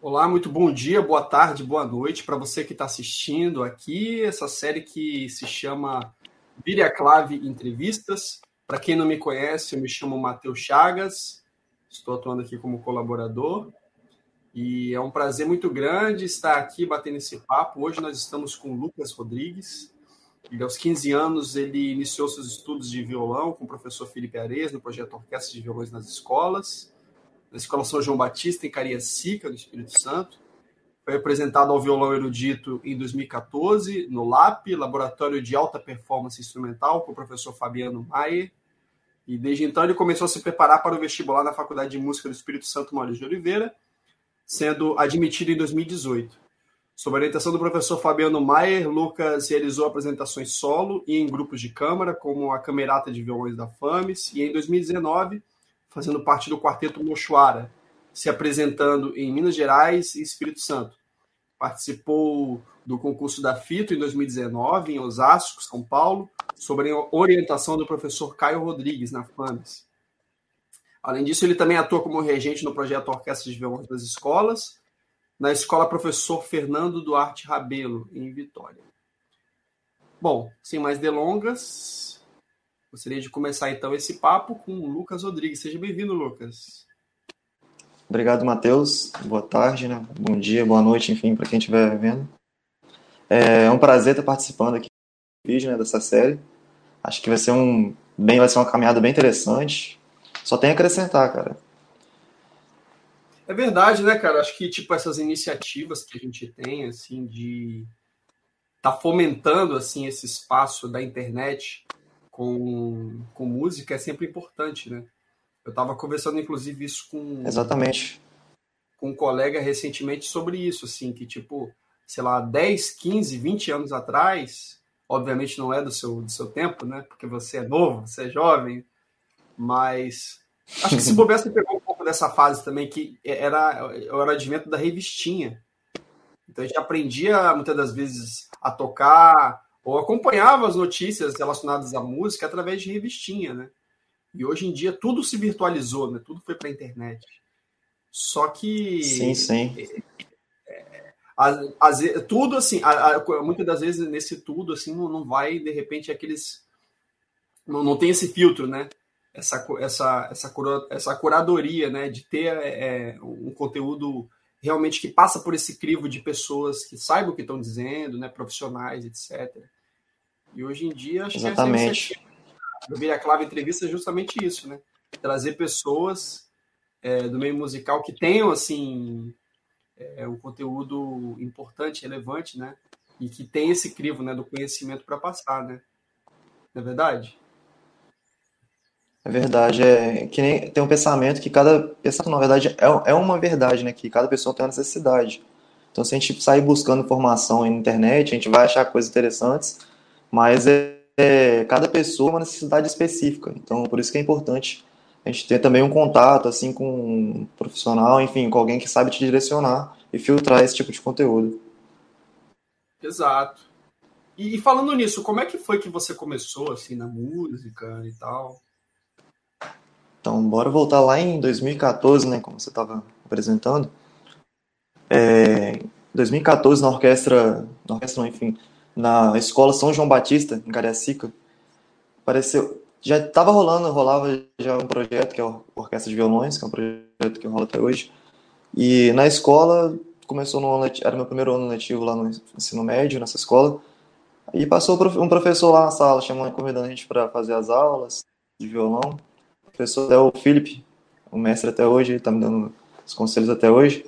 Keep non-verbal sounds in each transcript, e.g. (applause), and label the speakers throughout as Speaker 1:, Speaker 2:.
Speaker 1: Olá, muito bom dia, boa tarde, boa noite para você que está assistindo aqui essa série que se chama Vire a Clave Entrevistas. Para quem não me conhece, eu me chamo Matheus Chagas, estou atuando aqui como colaborador e é um prazer muito grande estar aqui batendo esse papo. Hoje nós estamos com o Lucas Rodrigues. Ele, aos 15 anos, ele iniciou seus estudos de violão com o professor Felipe Ares no projeto Orquestra de Violões nas Escolas na Escola São João Batista, em Cariacica, no Espírito Santo. Foi apresentado ao violão erudito em 2014, no LAP, Laboratório de Alta Performance Instrumental, com o professor Fabiano Maier. E desde então ele começou a se preparar para o vestibular na Faculdade de Música do Espírito Santo Maurício de Oliveira, sendo admitido em 2018. Sob a orientação do professor Fabiano Maier, Lucas realizou apresentações solo e em grupos de câmara, como a Camerata de Violões da FAMES, e em 2019 fazendo parte do quarteto Mochuara, se apresentando em Minas Gerais e Espírito Santo. Participou do concurso da FITO em 2019, em Osasco, São Paulo, sob a orientação do professor Caio Rodrigues, na FAMES. Além disso, ele também atua como regente no projeto Orquestra de Violões das Escolas, na Escola Professor Fernando Duarte Rabelo, em Vitória. Bom, sem mais delongas, Gostaria de começar então esse papo com o Lucas Rodrigues. Seja bem-vindo, Lucas.
Speaker 2: Obrigado, Matheus. Boa tarde, né? Bom dia, boa noite, enfim, para quem estiver vendo. É um prazer estar participando aqui do vídeo né, dessa série. Acho que vai ser um bem, vai ser uma caminhada bem interessante. Só tem a acrescentar, cara.
Speaker 1: É verdade, né, cara? Acho que tipo essas iniciativas que a gente tem assim de tá fomentando assim esse espaço da internet com, com música é sempre importante, né? Eu estava conversando, inclusive, isso com.
Speaker 2: Exatamente.
Speaker 1: Com um colega recentemente sobre isso, assim, que, tipo, sei lá, 10, 15, 20 anos atrás, obviamente não é do seu, do seu tempo, né? Porque você é novo, você é jovem, mas acho que se (laughs) bobear, você pegou dessa fase também, que era, era o advento da revistinha. Então a gente aprendia muitas das vezes a tocar, ou acompanhava as notícias relacionadas à música através de revistinha, né? E hoje em dia tudo se virtualizou, né? Tudo foi para a internet. Só que
Speaker 2: sim, sim.
Speaker 1: É, as, tudo assim, a, a, muitas das vezes nesse tudo assim não, não vai de repente aqueles não, não tem esse filtro, né? Essa essa essa, cura, essa curadoria, né? De ter é, um conteúdo realmente que passa por esse crivo de pessoas que saibam o que estão dizendo, né? Profissionais, etc. E hoje em dia, acho
Speaker 2: Exatamente.
Speaker 1: que essa é a clave entrevista é justamente isso, né? Trazer pessoas é, do meio musical que tenham, assim, é, um conteúdo importante, relevante, né? E que tem esse crivo, né, do conhecimento para passar, né? Não é verdade?
Speaker 2: É verdade, é que nem tem um pensamento que cada pensamento, na verdade, é, é uma verdade, né? Que cada pessoa tem uma necessidade. Então, se a gente sair buscando informação na internet, a gente vai achar coisas interessantes, mas é, é, cada pessoa uma necessidade específica. Então, por isso que é importante a gente ter também um contato assim com um profissional, enfim, com alguém que sabe te direcionar e filtrar esse tipo de conteúdo.
Speaker 1: Exato. E, e falando nisso, como é que foi que você começou assim na música e tal?
Speaker 2: Então, bora voltar lá em 2014, né, como você estava apresentando. É, 2014 na orquestra, na orquestra, enfim, na escola São João Batista, em Cariacica. Apareceu, já estava rolando, rolava já um projeto que é a Orquestra de Violões, que é um projeto que rola até hoje. E na escola, começou no ano, era meu primeiro ano letivo lá no ensino médio, nessa escola. E passou um professor lá na sala, chamando, convidando a gente para fazer as aulas de violão. Professor é o Felipe, o mestre até hoje, ele está me dando os conselhos até hoje.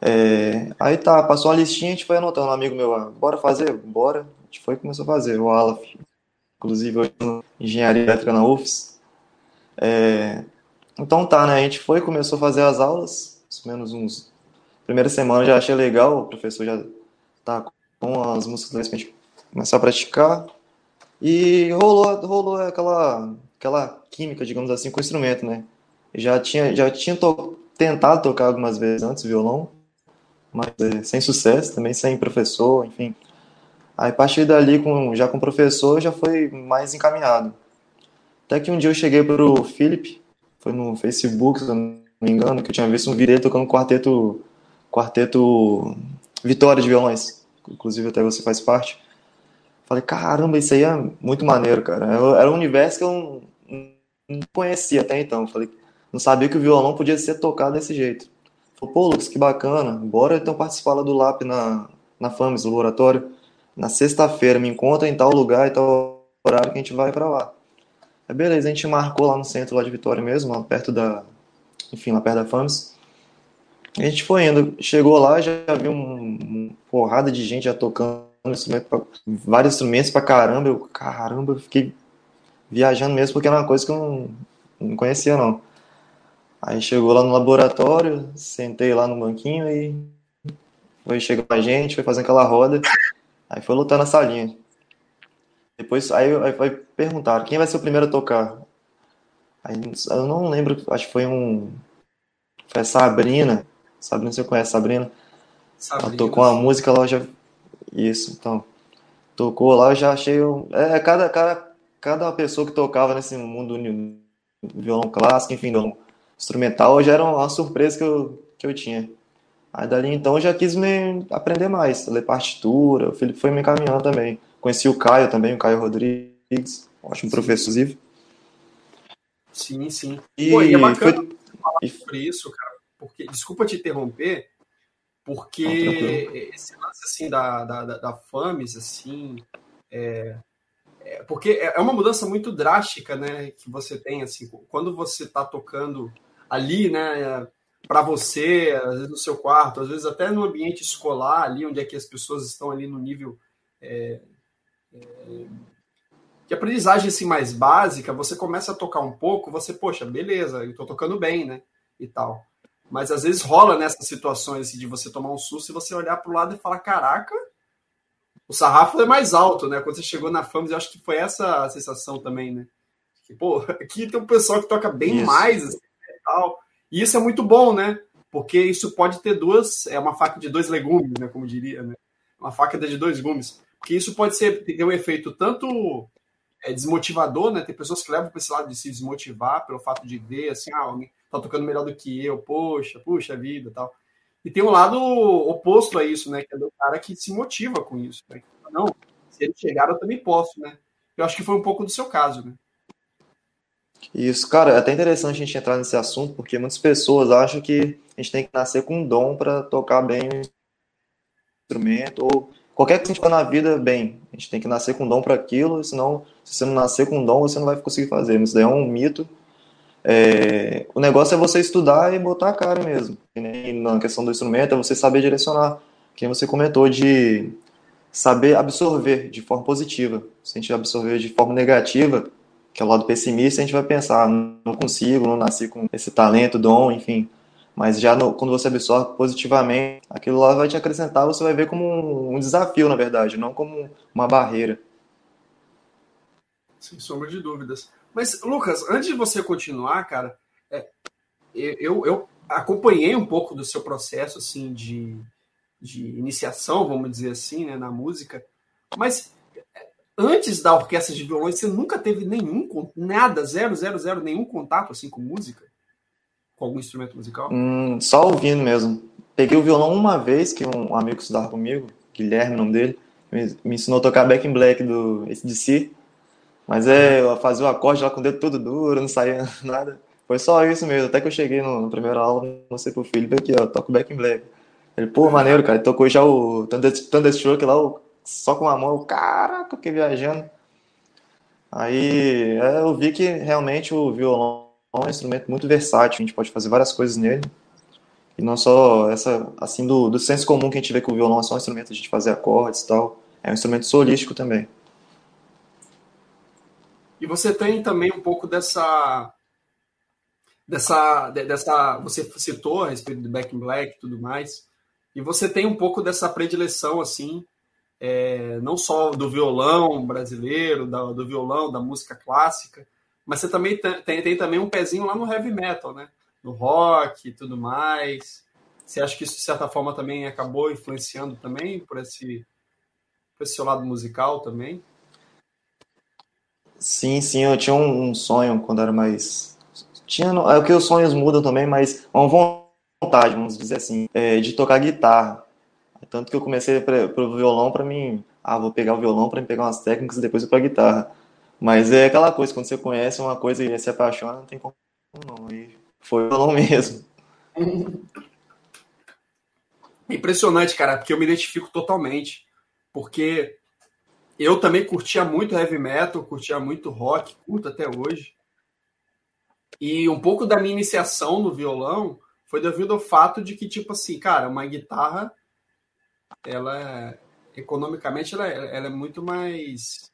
Speaker 2: É, aí tá, passou uma listinha, a gente foi anotando, um amigo meu, ah, bora fazer? Bora. A gente foi e começou a fazer, o Alaf. Inclusive, hoje engenharia elétrica na UFS. É, então tá, né, a gente foi, começou a fazer as aulas, ou menos uns... Primeira semana já achei legal, o professor já tá com as músicas pra gente começar a praticar. E rolou, rolou aquela, aquela química, digamos assim, com o instrumento, né? Já tinha, já tinha to tentado tocar algumas vezes antes violão, mas é, sem sucesso, também sem professor, enfim. Aí a partir dali, com, já com professor, já foi mais encaminhado. Até que um dia eu cheguei pro Felipe, foi no Facebook, se eu não me engano, que eu tinha visto um vídeo dele tocando quarteto, quarteto Vitória de violões. Inclusive até você faz parte. Falei, caramba, isso aí é muito maneiro, cara. Era um universo que eu não conhecia até então. Falei, não sabia que o violão podia ser tocado desse jeito. Falei, pô, Lucas, que bacana. Bora então participar lá do LAP na, na FAMES, no laboratório. Na sexta-feira, me encontra em tal lugar e tal horário que a gente vai para lá. Aí beleza, a gente marcou lá no centro lá de Vitória mesmo, lá perto da. Enfim, lá perto da FAMES. A gente foi indo, chegou lá, já viu uma porrada de gente já tocando instrumento pra, vários instrumentos pra caramba. Eu, caramba, eu fiquei viajando mesmo, porque era uma coisa que eu não, não conhecia, não. Aí chegou lá no laboratório, sentei lá no banquinho e foi chegando a gente, foi fazendo aquela roda, aí foi lutando na salinha. Depois, aí, aí foi perguntar quem vai ser o primeiro a tocar. Aí, eu não lembro, acho que foi um. Foi a Sabrina. Sabrina, você conhece a Sabrina? Sabrina. Ela tocou uma música lá, já. Isso, então. Tocou lá, eu já achei. É, cada, cada, cada pessoa que tocava nesse mundo do violão clássico, enfim, do instrumental, já era uma surpresa que eu, que eu tinha. Aí dali então eu já quis me aprender mais, ler partitura, o Felipe foi me encaminhando também. Conheci o Caio também, o Caio Rodrigues, ótimo professor, inclusive.
Speaker 1: Sim, sim. E, Pô, e é bacana foi... falar sobre isso, cara, porque, desculpa te interromper, porque esse lance, assim, da, da, da FAMES, assim, é, é, porque é, é uma mudança muito drástica, né, que você tem, assim, quando você está tocando ali, né, para você, às vezes no seu quarto, às vezes até no ambiente escolar, ali onde é que as pessoas estão ali no nível é, é, de aprendizagem assim mais básica, você começa a tocar um pouco, você, poxa, beleza, eu estou tocando bem, né, e tal. Mas às vezes rola nessas situações de você tomar um susto e você olhar para o lado e falar, caraca, o sarrafo é mais alto, né? Quando você chegou na FAMS, eu acho que foi essa a sensação também, né? Que, pô, (laughs) aqui tem um pessoal que toca bem isso. mais, assim, né, e tal. E isso é muito bom, né? Porque isso pode ter duas, é uma faca de dois legumes, né? Como diria, né? Uma faca de dois gumes. Porque isso pode ser ter um efeito tanto é, desmotivador, né? Tem pessoas que levam para esse lado de se desmotivar pelo fato de ver assim, ah, alguém tá tocando melhor do que eu, poxa, puxa vida, tal. E tem um lado oposto a isso, né? Que é do cara que se motiva com isso. Né? Não, se ele chegar, eu também posso, né? Eu acho que foi um pouco do seu caso, né?
Speaker 2: Isso, cara, é até interessante a gente entrar nesse assunto, porque muitas pessoas acham que a gente tem que nascer com um dom para tocar bem o instrumento, ou qualquer que a gente na vida, bem, a gente tem que nascer com dom para aquilo, senão, se você não nascer com dom, você não vai conseguir fazer. Isso daí é um mito. É, o negócio é você estudar e botar a cara mesmo. E na questão do instrumento, é você saber direcionar. Quem você comentou de saber absorver de forma positiva. Se a gente absorver de forma negativa, que é o lado pessimista, a gente vai pensar, não consigo, não nasci com esse talento, dom, enfim. Mas já no, quando você absorve positivamente, aquilo lá vai te acrescentar, você vai ver como um, um desafio, na verdade, não como uma barreira.
Speaker 1: Sem sombra de dúvidas. Mas, Lucas, antes de você continuar, cara, é, eu, eu acompanhei um pouco do seu processo, assim, de, de iniciação, vamos dizer assim, né, na música, mas é, antes da orquestra de violões, você nunca teve nenhum, nada, zero, zero, zero, nenhum contato, assim, com música? Com algum instrumento musical?
Speaker 2: Hum, só ouvindo mesmo. Peguei o violão uma vez, que um amigo estudava comigo, Guilherme, o nome dele, me ensinou a tocar Back in Black do ACDC, mas é, eu fazia o acorde lá com o dedo todo duro, não saía (laughs) nada. Foi só isso mesmo, até que eu cheguei no, no primeiro aula, não sei pro filho, aqui, ó, toco Back in Black. Ele, pô, maneiro, cara. Ele tocou já o Thunderstroke lá, só com a mão. Caraca, fiquei viajando. Aí é, eu vi que realmente o violão é um instrumento muito versátil. A gente pode fazer várias coisas nele. E não só essa, assim, do, do senso comum que a gente vê que o violão é só um instrumento de fazer acordes e tal. É um instrumento solístico também.
Speaker 1: E você tem também um pouco dessa dessa dessa você citou a respeito do Back in Black e tudo mais e você tem um pouco dessa predileção, assim, é, não só do violão brasileiro, da, do violão, da música clássica, mas você também tem, tem, também um pezinho lá no heavy metal, né? No rock e tudo mais. Você acha que isso, de certa forma, também acabou influenciando também por esse, por esse seu lado musical também?
Speaker 2: Sim, sim, eu tinha um, um sonho quando era mais. Tinha, é que os sonhos mudam também, mas uma vontade, vamos dizer assim, é, de tocar guitarra. Tanto que eu comecei pro violão para mim, ah, vou pegar o violão para pegar umas técnicas e depois eu para guitarra. Mas é aquela coisa, quando você conhece uma coisa e se apaixona, não tem como não. E foi o violão (laughs) mesmo.
Speaker 1: Impressionante, cara, porque eu me identifico totalmente. Porque eu também curtia muito heavy metal, curtia muito rock, curto até hoje. E um pouco da minha iniciação no violão foi devido ao fato de que, tipo assim, cara, uma guitarra, ela, é, economicamente, ela, é, ela é muito mais.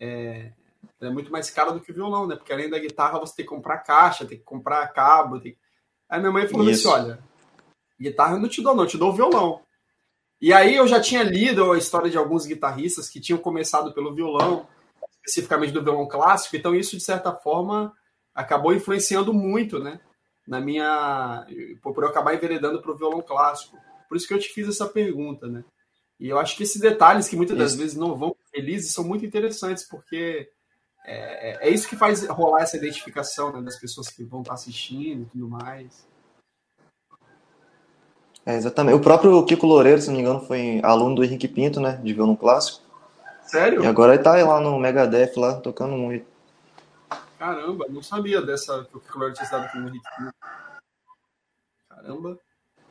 Speaker 1: É, é muito mais cara do que o violão, né? Porque além da guitarra, você tem que comprar caixa, tem que comprar cabo. Tem... Aí minha mãe falou assim: olha, guitarra eu não te dou, não, eu te dou o violão. E aí eu já tinha lido a história de alguns guitarristas que tinham começado pelo violão, especificamente do violão clássico, então isso, de certa forma, acabou influenciando muito, né? Na minha. por eu acabar enveredando para o violão clássico. Por isso que eu te fiz essa pergunta, né? E eu acho que esses detalhes que muitas das vezes não vão felizes são muito interessantes, porque é, é, é isso que faz rolar essa identificação né, das pessoas que vão estar assistindo e tudo mais.
Speaker 2: É, exatamente. O próprio Kiko Loureiro, se não me engano, foi aluno do Henrique Pinto, né? De violão clássico.
Speaker 1: Sério?
Speaker 2: E agora ele tá lá no Megadeth, lá, tocando muito.
Speaker 1: Caramba, não sabia dessa que o Kiko Loureiro tinha estado com o Henrique Pinto. Caramba.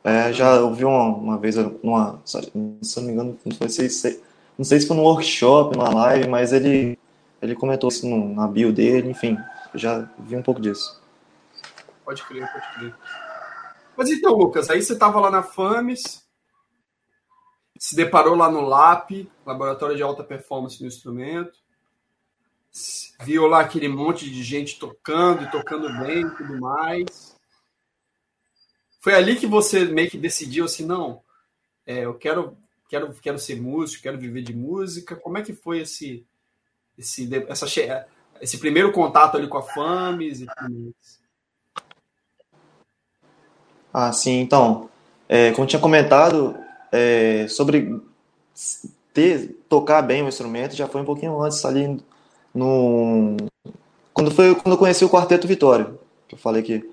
Speaker 2: É, já ouvi uma, uma vez, numa, se não me engano, não, foi, sei, não sei se foi num workshop, numa live, mas ele, ele comentou isso no, na bio dele, enfim, já vi um pouco disso.
Speaker 1: Pode crer, pode crer. Mas então, Lucas, aí você estava lá na FAMES, se deparou lá no LAP, Laboratório de Alta Performance no Instrumento, viu lá aquele monte de gente tocando e tocando bem e tudo mais. Foi ali que você meio que decidiu assim, não, é, eu quero, quero, quero ser músico, quero viver de música. Como é que foi esse, esse, essa, esse primeiro contato ali com a FAMES e tudo mais?
Speaker 2: Ah, sim. Então, é, como tinha comentado, é, sobre ter, tocar bem o instrumento, já foi um pouquinho antes, ali no... Quando, foi, quando eu conheci o Quarteto Vitória, que eu falei que,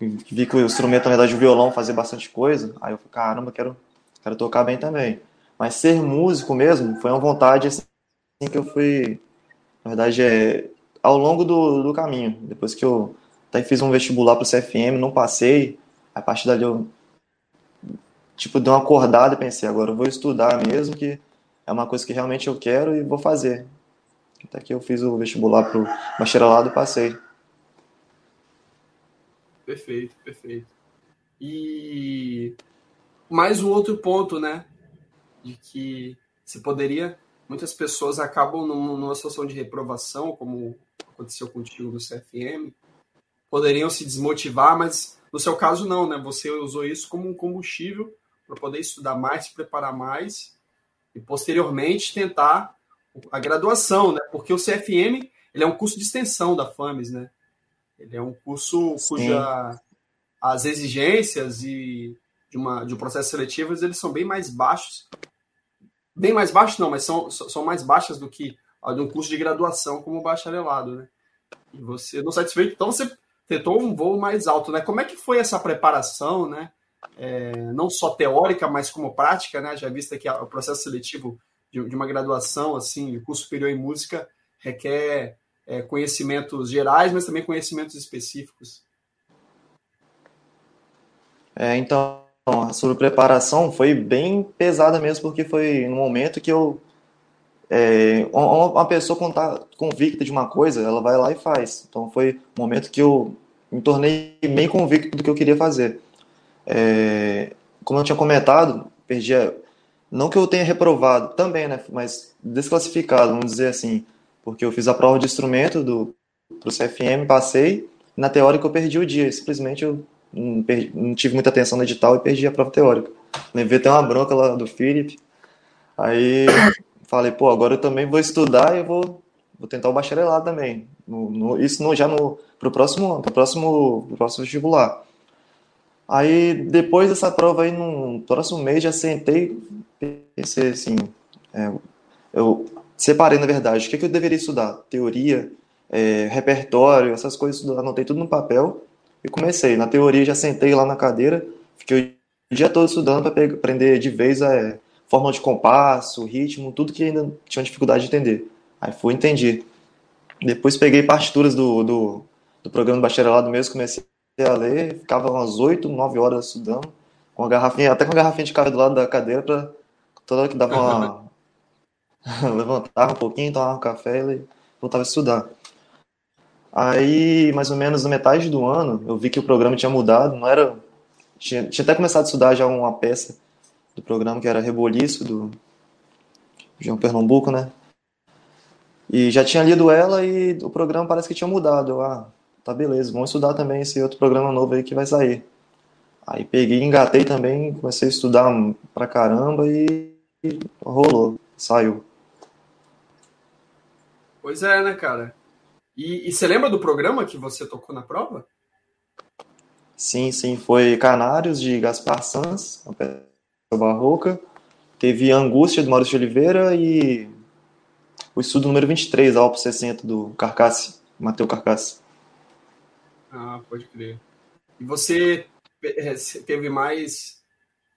Speaker 2: vi que o instrumento, na verdade, o violão fazia bastante coisa, aí eu falei, caramba, quero, quero tocar bem também. Mas ser músico mesmo foi uma vontade assim que eu fui, na verdade, é, ao longo do, do caminho. Depois que eu até fiz um vestibular para o CFM, não passei, a partir dali eu tipo dei uma acordada pensei, agora eu vou estudar mesmo, que é uma coisa que realmente eu quero e vou fazer. Até que eu fiz o vestibular pro bacharelado e passei.
Speaker 1: Perfeito, perfeito. E mais um outro ponto, né? De que se poderia. Muitas pessoas acabam numa situação de reprovação, como aconteceu contigo no CFM, poderiam se desmotivar, mas no seu caso, não, né? Você usou isso como um combustível para poder estudar mais, se preparar mais e posteriormente tentar a graduação, né? Porque o CFM ele é um curso de extensão da FAMES, né? Ele é um curso Sim. cuja as exigências e de, uma, de um processo seletivo eles são bem mais baixos. Bem mais baixos não, mas são, são mais baixas do que a de um curso de graduação como bacharelado, né? E você não satisfeito, então você tentou um voo mais alto, né? Como é que foi essa preparação, né? É, não só teórica, mas como prática, né? Já vista que o processo seletivo de, de uma graduação, assim, curso superior em música, requer é, conhecimentos gerais, mas também conhecimentos específicos.
Speaker 2: É, então, sobre preparação foi bem pesada mesmo, porque foi no momento que eu é, uma pessoa contar convicta de uma coisa, ela vai lá e faz. Então foi um momento que eu me tornei bem convicto do que eu queria fazer. É, como eu tinha comentado, perdi. A, não que eu tenha reprovado também, né? Mas desclassificado, vamos dizer assim, porque eu fiz a prova de instrumento do pro CFM, passei. Na teórica eu perdi o dia, simplesmente eu não, perdi, não tive muita atenção no edital e perdi a prova teórica. Levei até uma bronca lá do Felipe. Aí (coughs) falei, pô, agora eu também vou estudar e vou, vou tentar o bacharelado também. No, no, isso no, já no pro próximo pro próximo pro próximo vestibular. Aí depois dessa prova aí no próximo mês já sentei pensei assim, é, eu separei na verdade o que, que eu deveria estudar, teoria é, repertório, essas coisas, anotei tudo no papel e comecei. Na teoria já sentei lá na cadeira, fiquei o dia todo estudando para aprender de vez a é, fórmula de compasso, ritmo, tudo que ainda tinha dificuldade de entender. Aí fui entendi. Depois peguei partituras do, do, do programa do bacharelado mesmo, comecei a ler, ficava umas 8, 9 horas estudando, com a garrafinha, até com a garrafinha de café do lado da cadeira para toda hora que dava uma (laughs) levantava um pouquinho, tomava um café e voltava a estudar. Aí, mais ou menos na metade do ano, eu vi que o programa tinha mudado, não era tinha, tinha até começado a estudar já uma peça do programa que era Reboliço do João Pernambuco, né? E já tinha lido ela e o programa parece que tinha mudado. Eu, ah, tá beleza, vamos estudar também esse outro programa novo aí que vai sair. Aí peguei, engatei também, comecei a estudar pra caramba e rolou, saiu.
Speaker 1: Pois é, né, cara? E, e você lembra do programa que você tocou na prova?
Speaker 2: Sim, sim, foi Canários de Gaspar Sanz, uma peça barroca. Teve Angústia do Maurício de Oliveira e o estudo número 23, Alpo 60, do Carcasse, Mateu Carcasse.
Speaker 1: Ah, pode crer. E você é, teve mais.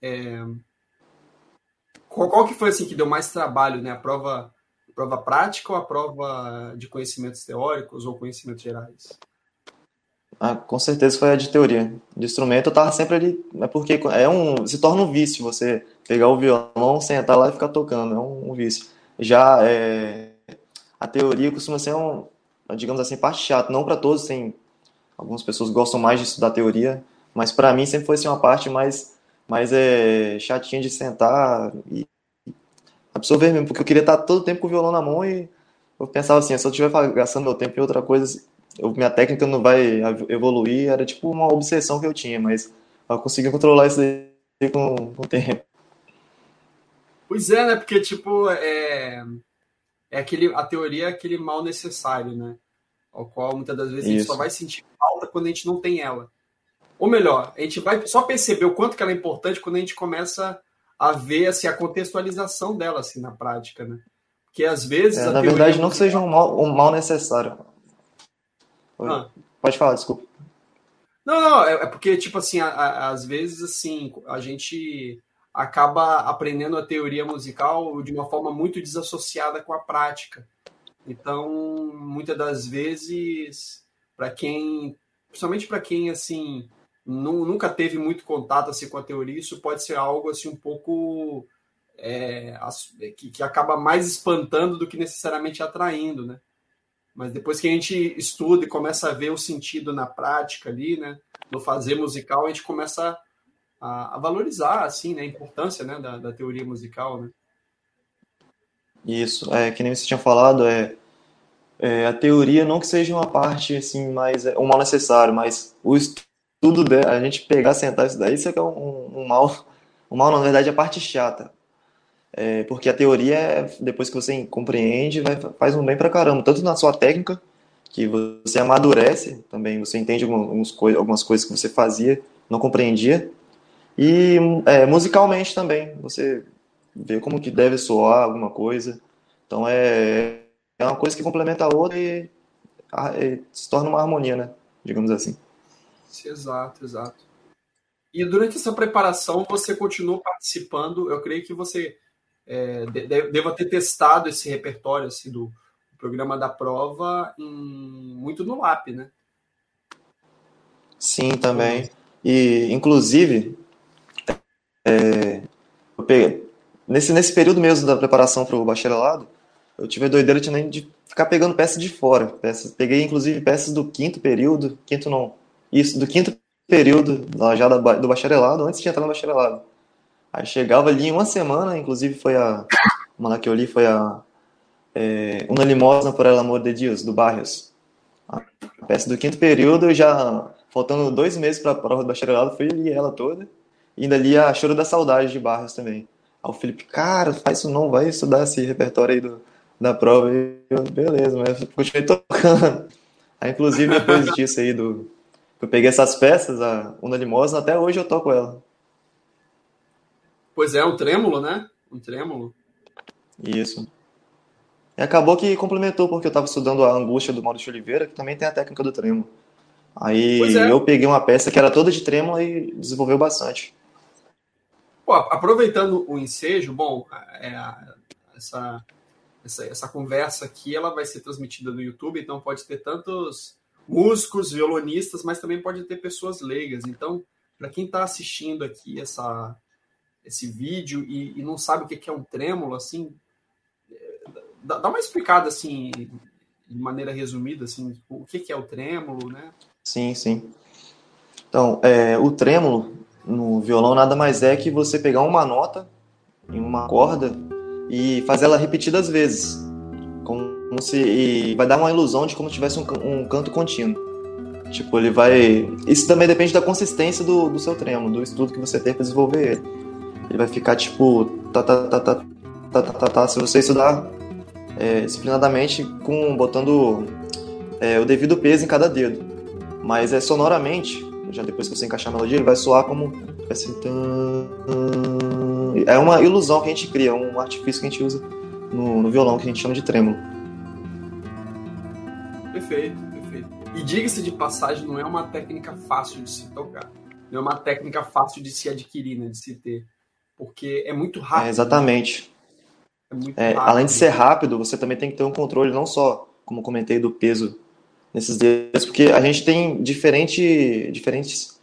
Speaker 1: É... Qual, qual, que foi assim que deu mais trabalho, né? A prova, a prova prática ou a prova de conhecimentos teóricos ou conhecimentos gerais?
Speaker 2: Ah, com certeza foi a de teoria. De instrumento eu tava sempre ali, é porque é um, se torna um vício você pegar o violão, sentar lá e ficar tocando, é um, um vício. Já é, a teoria costuma ser um, digamos assim, parte chata, não para todos, tem algumas pessoas gostam mais de estudar teoria, mas para mim sempre foi assim, uma parte mais mais é, chatinha de sentar e absorver mesmo, porque eu queria estar todo o tempo com o violão na mão e eu pensava assim, se eu estiver gastando meu tempo em outra coisa, eu, minha técnica não vai evoluir, era tipo uma obsessão que eu tinha, mas eu consegui controlar isso aí com, com o tempo.
Speaker 1: Pois é, né? Porque, tipo, é, é aquele, a teoria é aquele mal necessário, né? Ao qual muitas das vezes Isso. a gente só vai sentir falta quando a gente não tem ela. Ou melhor, a gente vai só perceber o quanto que ela é importante quando a gente começa a ver assim, a contextualização dela assim, na prática, né? Porque às vezes.
Speaker 2: É, na verdade, não que seja um mal, um mal necessário. Ah. Pode falar, desculpa.
Speaker 1: Não, não, é, é porque, tipo assim, a, a, às vezes, assim, a gente acaba aprendendo a teoria musical de uma forma muito desassociada com a prática. Então, muitas das vezes, para quem, principalmente para quem assim nunca teve muito contato assim com a teoria, isso pode ser algo assim um pouco é, que, que acaba mais espantando do que necessariamente atraindo, né? Mas depois que a gente estuda e começa a ver o sentido na prática ali, né, no fazer musical, a gente começa a, a valorizar assim, né, a importância né, da, da, teoria musical, né?
Speaker 2: Isso, é que nem você tinha falado, é, é a teoria não que seja uma parte assim mais é, um mal necessário, mas o estudo dela, a gente pegar, sentar isso daí, isso é que é um, um mal, um mal na verdade é a parte chata. É, porque a teoria, depois que você compreende, vai, faz um bem pra caramba, tanto na sua técnica, que você amadurece também, você entende algumas, algumas coisas que você fazia, não compreendia, e é, musicalmente também, você vê como que deve soar alguma coisa. Então é, é uma coisa que complementa a outra e, e se torna uma harmonia, né? Digamos assim.
Speaker 1: Exato, exato. E durante essa preparação você continuou participando, eu creio que você é, deva ter testado esse repertório assim, do programa da prova em, muito no LAP, né?
Speaker 2: Sim, também. E, inclusive, é, peguei, nesse, nesse período mesmo da preparação para o bacharelado, eu tive a doideira de, de ficar pegando peças de fora. Peças, peguei, inclusive, peças do quinto período, quinto não, isso, do quinto período já da, do bacharelado, antes de entrar no bacharelado. Aí chegava ali em uma semana, inclusive foi a. Uma lá que eu li foi a. É, Uma Limosna por El Amor de Deus, do Barrios. A peça do quinto período, já faltando dois meses para a prova do bacharelado, fui li ela toda. E ainda li a Choro da Saudade de Barrios também. Aí o Felipe, cara, faz isso não, vai estudar esse repertório aí do, da prova. E eu, beleza, mas eu continuei tocando. Aí, inclusive, depois (laughs) disso aí, do, eu peguei essas peças, a Una Limosna, até hoje eu toco ela.
Speaker 1: Pois é, um trêmulo, né? Um trêmulo.
Speaker 2: Isso. E acabou que complementou, porque eu estava estudando a angústia do Maurício Oliveira, que também tem a técnica do trêmulo. Aí é. eu peguei uma peça que era toda de trêmulo e desenvolveu bastante.
Speaker 1: Pô, aproveitando o ensejo, bom, é, essa, essa, essa conversa aqui ela vai ser transmitida no YouTube, então pode ter tantos músicos, violonistas, mas também pode ter pessoas leigas. Então, para quem está assistindo aqui essa, esse vídeo e, e, não sabe o que é um trêmulo, assim, dá, dá uma explicada assim, de maneira resumida, assim, o que é o trêmulo, né?
Speaker 2: Sim, sim. Então, é, o trêmulo no violão nada mais é que você pegar uma nota em uma corda e fazer ela repetidas vezes, como se vai dar uma ilusão de como se tivesse um, um canto contínuo. Tipo, ele vai. Isso também depende da consistência do, do seu trêmulo, do estudo que você tem para desenvolver ele. Ele vai ficar tipo. Tá, tá, tá, tá, tá, tá, tá, tá, se você estudar é, disciplinadamente, com, botando é, o devido peso em cada dedo. Mas é sonoramente, já depois que você encaixar a melodia, ele vai soar como. Assim, é uma ilusão que a gente cria, um artifício que a gente usa no, no violão, que a gente chama de trêmulo.
Speaker 1: Perfeito, perfeito. E diga-se de passagem, não é uma técnica fácil de se tocar. Não é uma técnica fácil de se adquirir, né, de se ter. Porque é muito rápido. É,
Speaker 2: exatamente. É é, além de ser rápido, você também tem que ter um controle, não só, como comentei, do peso nesses dedos, porque a gente tem diferente, diferentes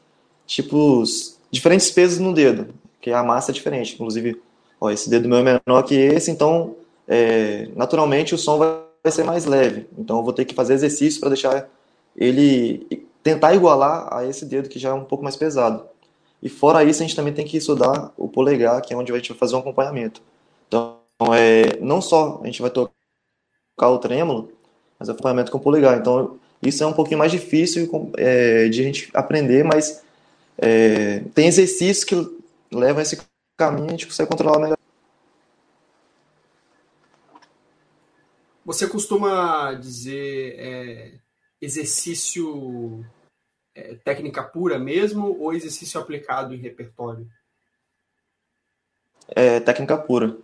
Speaker 2: tipos, diferentes pesos no dedo, que a massa é diferente. Inclusive, ó, esse dedo meu é menor que esse, então é, naturalmente o som vai ser mais leve. Então eu vou ter que fazer exercício para deixar ele tentar igualar a esse dedo que já é um pouco mais pesado. E fora isso, a gente também tem que estudar o polegar, que é onde a gente vai fazer um acompanhamento. Então, então, é, não só a gente vai tocar o trêmulo, mas o acompanhamento com o polegar. Então, isso é um pouquinho mais difícil é, de a gente aprender, mas é, tem exercícios que levam esse caminho e a gente consegue controlar melhor.
Speaker 1: Você costuma dizer é, exercício é, técnica pura mesmo ou exercício aplicado em repertório?
Speaker 2: É, técnica pura.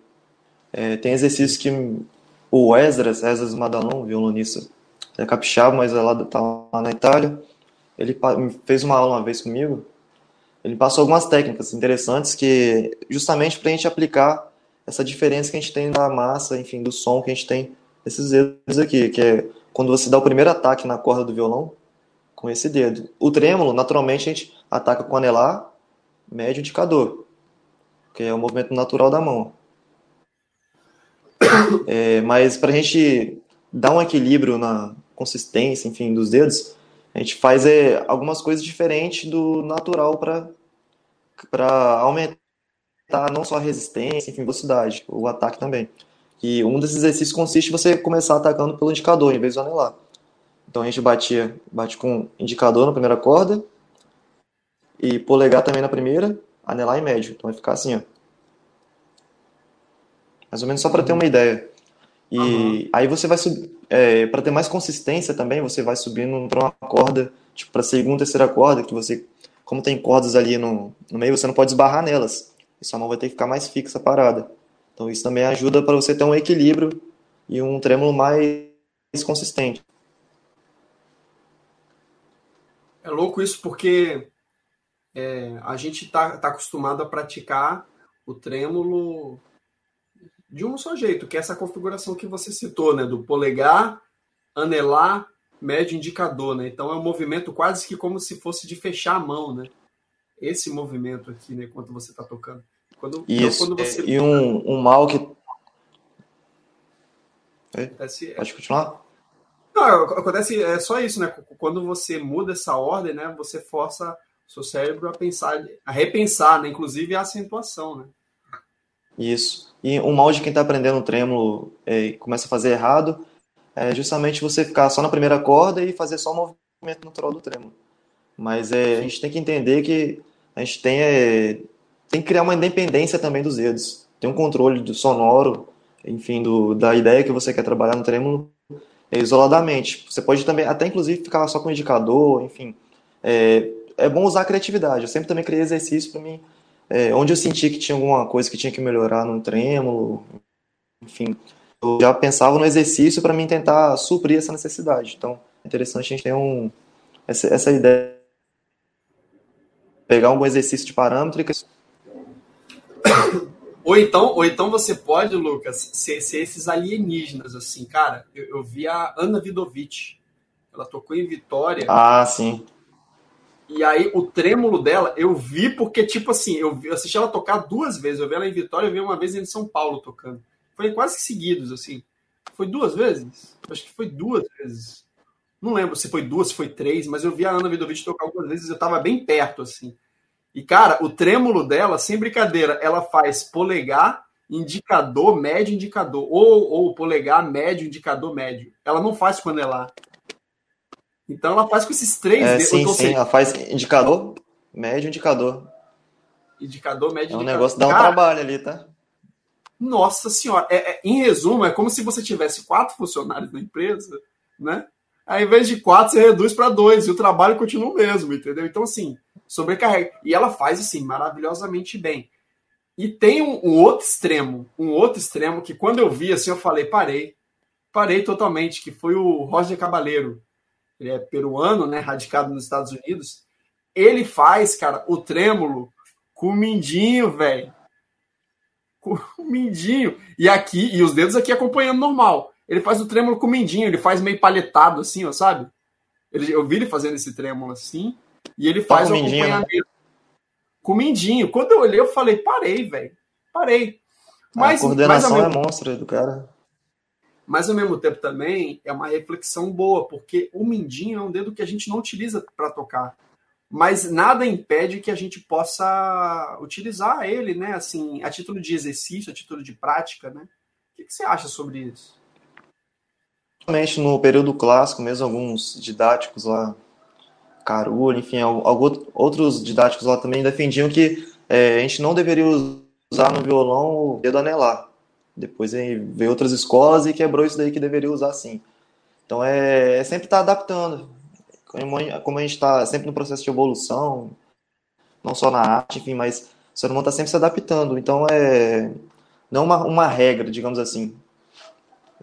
Speaker 2: É, tem exercícios que o Esdras, Esdras Madalon, violonista, é capixaba, mas é lá, tá lá na Itália, ele fez uma aula uma vez comigo, ele passou algumas técnicas interessantes que justamente para a gente aplicar essa diferença que a gente tem da massa, enfim, do som que a gente tem nesses dedos aqui, que é quando você dá o primeiro ataque na corda do violão com esse dedo. O trêmulo, naturalmente, a gente ataca com anelar, médio indicador, que é o movimento natural da mão. (coughs) É, mas para a gente dar um equilíbrio na consistência, enfim, dos dedos, a gente faz é, algumas coisas diferentes do natural para aumentar não só a resistência, enfim, velocidade, o ataque também. E um desses exercícios consiste em você começar atacando pelo indicador em vez do anelar. Então a gente batia, bate com indicador na primeira corda e polegar também na primeira, anelar em médio. Então vai ficar assim, ó. Mais ou menos só para ter uma ideia. E uhum. aí você vai subir, é, para ter mais consistência também, você vai subindo para uma corda, tipo para segunda, terceira corda, que você, como tem cordas ali no, no meio, você não pode esbarrar nelas. E sua mão vai ter que ficar mais fixa parada. Então isso também ajuda para você ter um equilíbrio e um trêmulo mais consistente.
Speaker 1: É louco isso porque é, a gente está tá acostumado a praticar o trêmulo de um só jeito, que é essa configuração que você citou, né? Do polegar, anelar, médio indicador, né? Então é um movimento quase que como se fosse de fechar a mão, né? Esse movimento aqui, né? Enquanto você está tocando. Quando,
Speaker 2: Isso. Então, quando você... E um, um mal que. Acontece, Pode continuar?
Speaker 1: Não, acontece, é só isso, né? Quando você muda essa ordem, né? Você força o seu cérebro a pensar, a repensar, né? Inclusive a acentuação, né?
Speaker 2: Isso. E o mal de quem está aprendendo trêmulo é, e começa a fazer errado é justamente você ficar só na primeira corda e fazer só o movimento natural do trêmulo. Mas é, a gente tem que entender que a gente tem, é, tem que criar uma independência também dos dedos. Tem um controle do sonoro, enfim, do, da ideia que você quer trabalhar no trêmulo é, isoladamente. Você pode também, até inclusive, ficar só com o indicador, enfim. É, é bom usar a criatividade. Eu sempre também criei exercício para mim é, onde eu senti que tinha alguma coisa que tinha que melhorar no trêmulo, enfim, eu já pensava no exercício para mim tentar suprir essa necessidade. Então, é interessante a gente ter um, essa, essa ideia. Pegar um bom exercício de parâmetro e... (coughs)
Speaker 1: Ou então, ou então você pode, Lucas, ser, ser esses alienígenas, assim, cara. Eu, eu, vi a Ana Vidovic. Ela tocou em Vitória.
Speaker 2: Ah, sim.
Speaker 1: E aí, o trêmulo dela, eu vi porque, tipo assim, eu, assisti ela tocar duas vezes. Eu vi ela em Vitória, eu vi uma vez em São Paulo tocando. Foi quase seguidos, assim. Foi duas vezes? Acho que foi duas vezes. Não lembro se foi duas, se foi três, mas eu vi a Ana Vidovic tocar algumas vezes, eu tava bem perto, assim. E, cara, o trêmulo dela, sem brincadeira, ela faz polegar, indicador, médio, indicador. Ou, ou polegar, médio, indicador, médio. Ela não faz com anelar. Então ela faz com esses três
Speaker 2: é, dedos. Sim, sim, ela faz indicador, médio, indicador.
Speaker 1: Indicador, médio,
Speaker 2: é um
Speaker 1: indicador.
Speaker 2: negócio dá um cara, trabalho ali, tá?
Speaker 1: Nossa senhora. É, é, em resumo, é como se você tivesse quatro funcionários na empresa, né? Aí, ao invés de quatro, você reduz para dois e o trabalho continua o mesmo, entendeu? Então, assim, sobrecarrega. E ela faz, assim, maravilhosamente bem. E tem um, um, outro extremo, um outro extremo que quando eu vi, assim, eu falei, parei. Parei totalmente, que foi o Roger Cabaleiro. Ele é peruano, né, radicado nos Estados Unidos. Ele faz, cara, o trêmulo com o mindinho, velho. Com o mindinho. E aqui, e os dedos aqui acompanhando normal. Ele faz o trêmulo com o mindinho, ele faz meio paletado assim, ó, sabe? Ele, eu vi ele fazendo esse trêmulo assim, e ele faz tá o né? acompanhamento com o mindinho. Quando eu olhei, eu falei, parei, velho. Parei.
Speaker 2: Mas, a coordenação mas, é monstra do cara.
Speaker 1: Mas ao mesmo tempo também é uma reflexão boa, porque o mindinho é um dedo que a gente não utiliza para tocar. Mas nada impede que a gente possa utilizar ele, né? Assim, a título de exercício, a título de prática, né? O que, que você acha sobre isso?
Speaker 2: Principalmente no período clássico, mesmo alguns didáticos lá, Carulho, enfim, alguns, outros didáticos lá também defendiam que é, a gente não deveria usar no violão o dedo anelar. Depois veio outras escolas e quebrou isso daí que deveria usar sim. Então é, é sempre estar tá adaptando. Como a gente está sempre no processo de evolução, não só na arte, enfim, mas o ser humano está sempre se adaptando. Então é não uma, uma regra, digamos assim.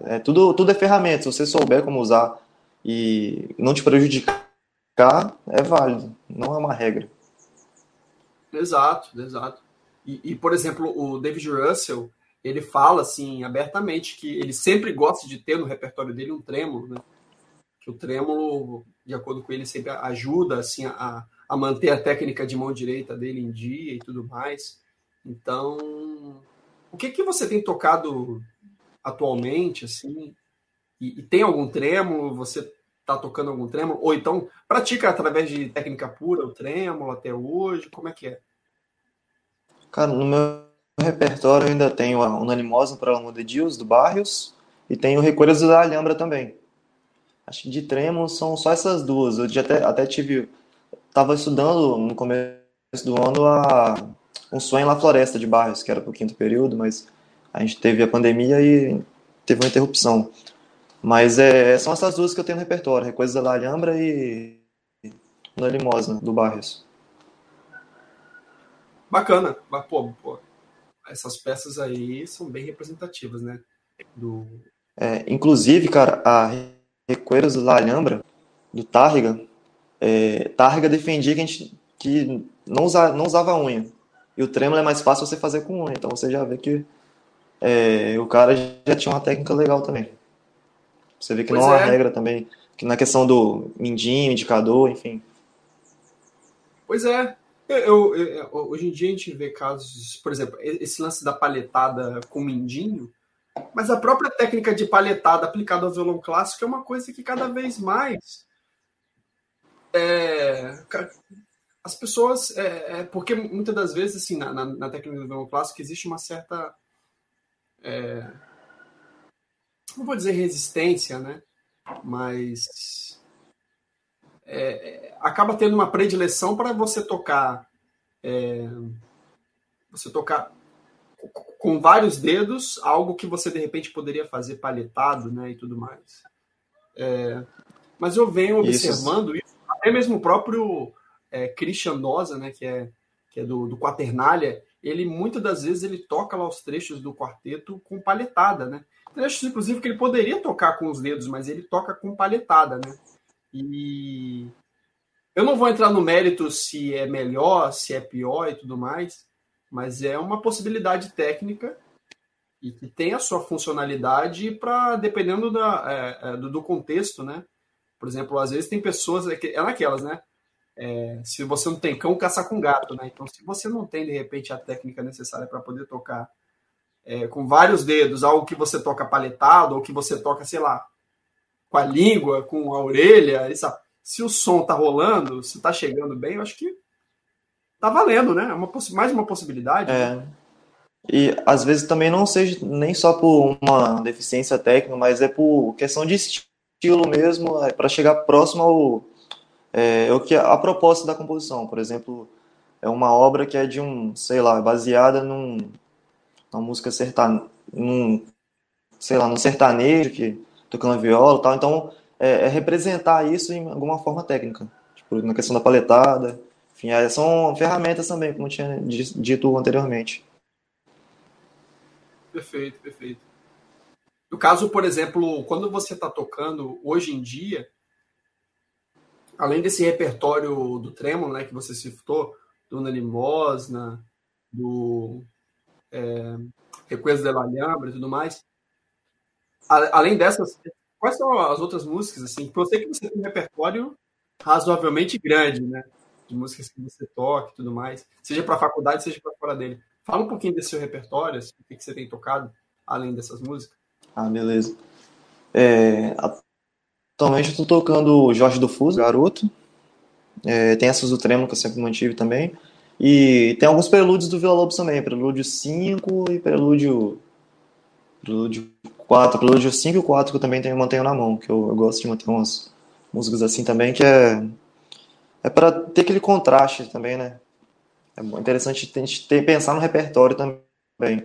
Speaker 2: É, tudo, tudo é ferramenta. Se você souber como usar e não te prejudicar, é válido. Não é uma regra.
Speaker 1: Exato, exato. E, e, por exemplo, o David Russell, ele fala assim abertamente que ele sempre gosta de ter no repertório dele um trêmulo, né? Que o trêmulo, de acordo com ele, sempre ajuda assim a, a manter a técnica de mão direita dele em dia e tudo mais. Então, o que que você tem tocado atualmente, assim, e, e tem algum trêmulo, você está tocando algum trêmulo, ou então pratica através de técnica pura o trêmulo até hoje, como é que é?
Speaker 2: Cara, no meu repertório eu ainda tenho a Unanimosa para o de Dios, do Barrios, e tenho Recolhas da Alhambra também. Acho que de trêmulo são só essas duas. Eu já até, até tive. Estava estudando no começo do ano a Um Sonho na Floresta de Barrios, que era para o quinto período, mas a gente teve a pandemia e teve uma interrupção. Mas é, são essas duas que eu tenho no repertório, Coisas da Alhambra e Na Limosa, do Barrios.
Speaker 1: Bacana. Pô, pô, essas peças aí são bem representativas, né? Do...
Speaker 2: É, inclusive, cara, a Recueiros da Alhambra, do Targa, é, Targa defendia que a gente que não, usa, não usava unha. E o trêmulo é mais fácil você fazer com unha. Então você já vê que é, o cara já tinha uma técnica legal também. Você vê que pois não é uma regra também, que na questão do mindinho, indicador, enfim.
Speaker 1: Pois é. Eu, eu, eu, hoje em dia a gente vê casos, por exemplo, esse lance da palhetada com mindinho, mas a própria técnica de palhetada aplicada ao violão clássico é uma coisa que cada vez mais é, as pessoas. É, é, porque muitas das vezes, assim, na, na, na técnica do violão clássico existe uma certa é, não vou dizer resistência, né? Mas é, acaba tendo uma predileção para você tocar, é, você tocar com vários dedos, algo que você de repente poderia fazer palhetado, né, e tudo mais. É, mas eu venho observando isso, até mesmo o próprio é, Christian Noza, né, que é, que é do, do Quaternália, ele muitas das vezes ele toca lá os trechos do quarteto com palhetada, né? Trechos, inclusive, que ele poderia tocar com os dedos, mas ele toca com palhetada, né? E eu não vou entrar no mérito se é melhor, se é pior e tudo mais, mas é uma possibilidade técnica e que tem a sua funcionalidade para dependendo da, é, é, do, do, contexto, né? Por exemplo, às vezes tem pessoas é, é naquelas, né? É, se você não tem cão, caça com gato, né? Então, se você não tem de repente a técnica necessária para poder tocar é, com vários dedos, algo que você toca paletado ou que você toca, sei lá, com a língua, com a orelha, isso, se o som tá rolando, se tá chegando bem, eu acho que tá valendo, né? É uma, mais uma possibilidade.
Speaker 2: É. E às vezes também não seja nem só por uma deficiência técnica, mas é por questão de estilo mesmo, é para chegar próximo ao é, o que a proposta da composição. Por exemplo, é uma obra que é de um, sei lá, baseada num uma música sertaneja, sei lá, num sertanejo que tocando viola, tal. Então é, é, representar isso em alguma forma técnica, tipo, na questão da paletada. Enfim, é, são ferramentas também, como tinha dito anteriormente.
Speaker 1: Perfeito, perfeito. No caso, por exemplo, quando você está tocando hoje em dia, além desse repertório do trêmulo, né, que você citou, do Na Limosna, do é, Recuerdos de la e tudo mais, além dessas, Quais são as outras músicas, assim? Eu sei que você tem um repertório razoavelmente grande, né? De músicas que você toca e tudo mais. Seja para a faculdade, seja para fora dele. Fala um pouquinho desse seu repertório, assim, o que você tem tocado, além dessas músicas.
Speaker 2: Ah, beleza. É, atualmente eu tô tocando Jorge do Fuso, Garoto. É, tem essas do Tremo que eu sempre mantive também. E tem alguns prelúdios do Vila Lobos também. Prelúdio 5 e prelúdio... Prelúdio 4, Prelúdio 5 e o 4 que eu também tenho, mantenho na mão, que eu, eu, gosto de manter umas músicas assim também, que é é para ter aquele contraste também, né? É interessante a gente ter, pensar no repertório também.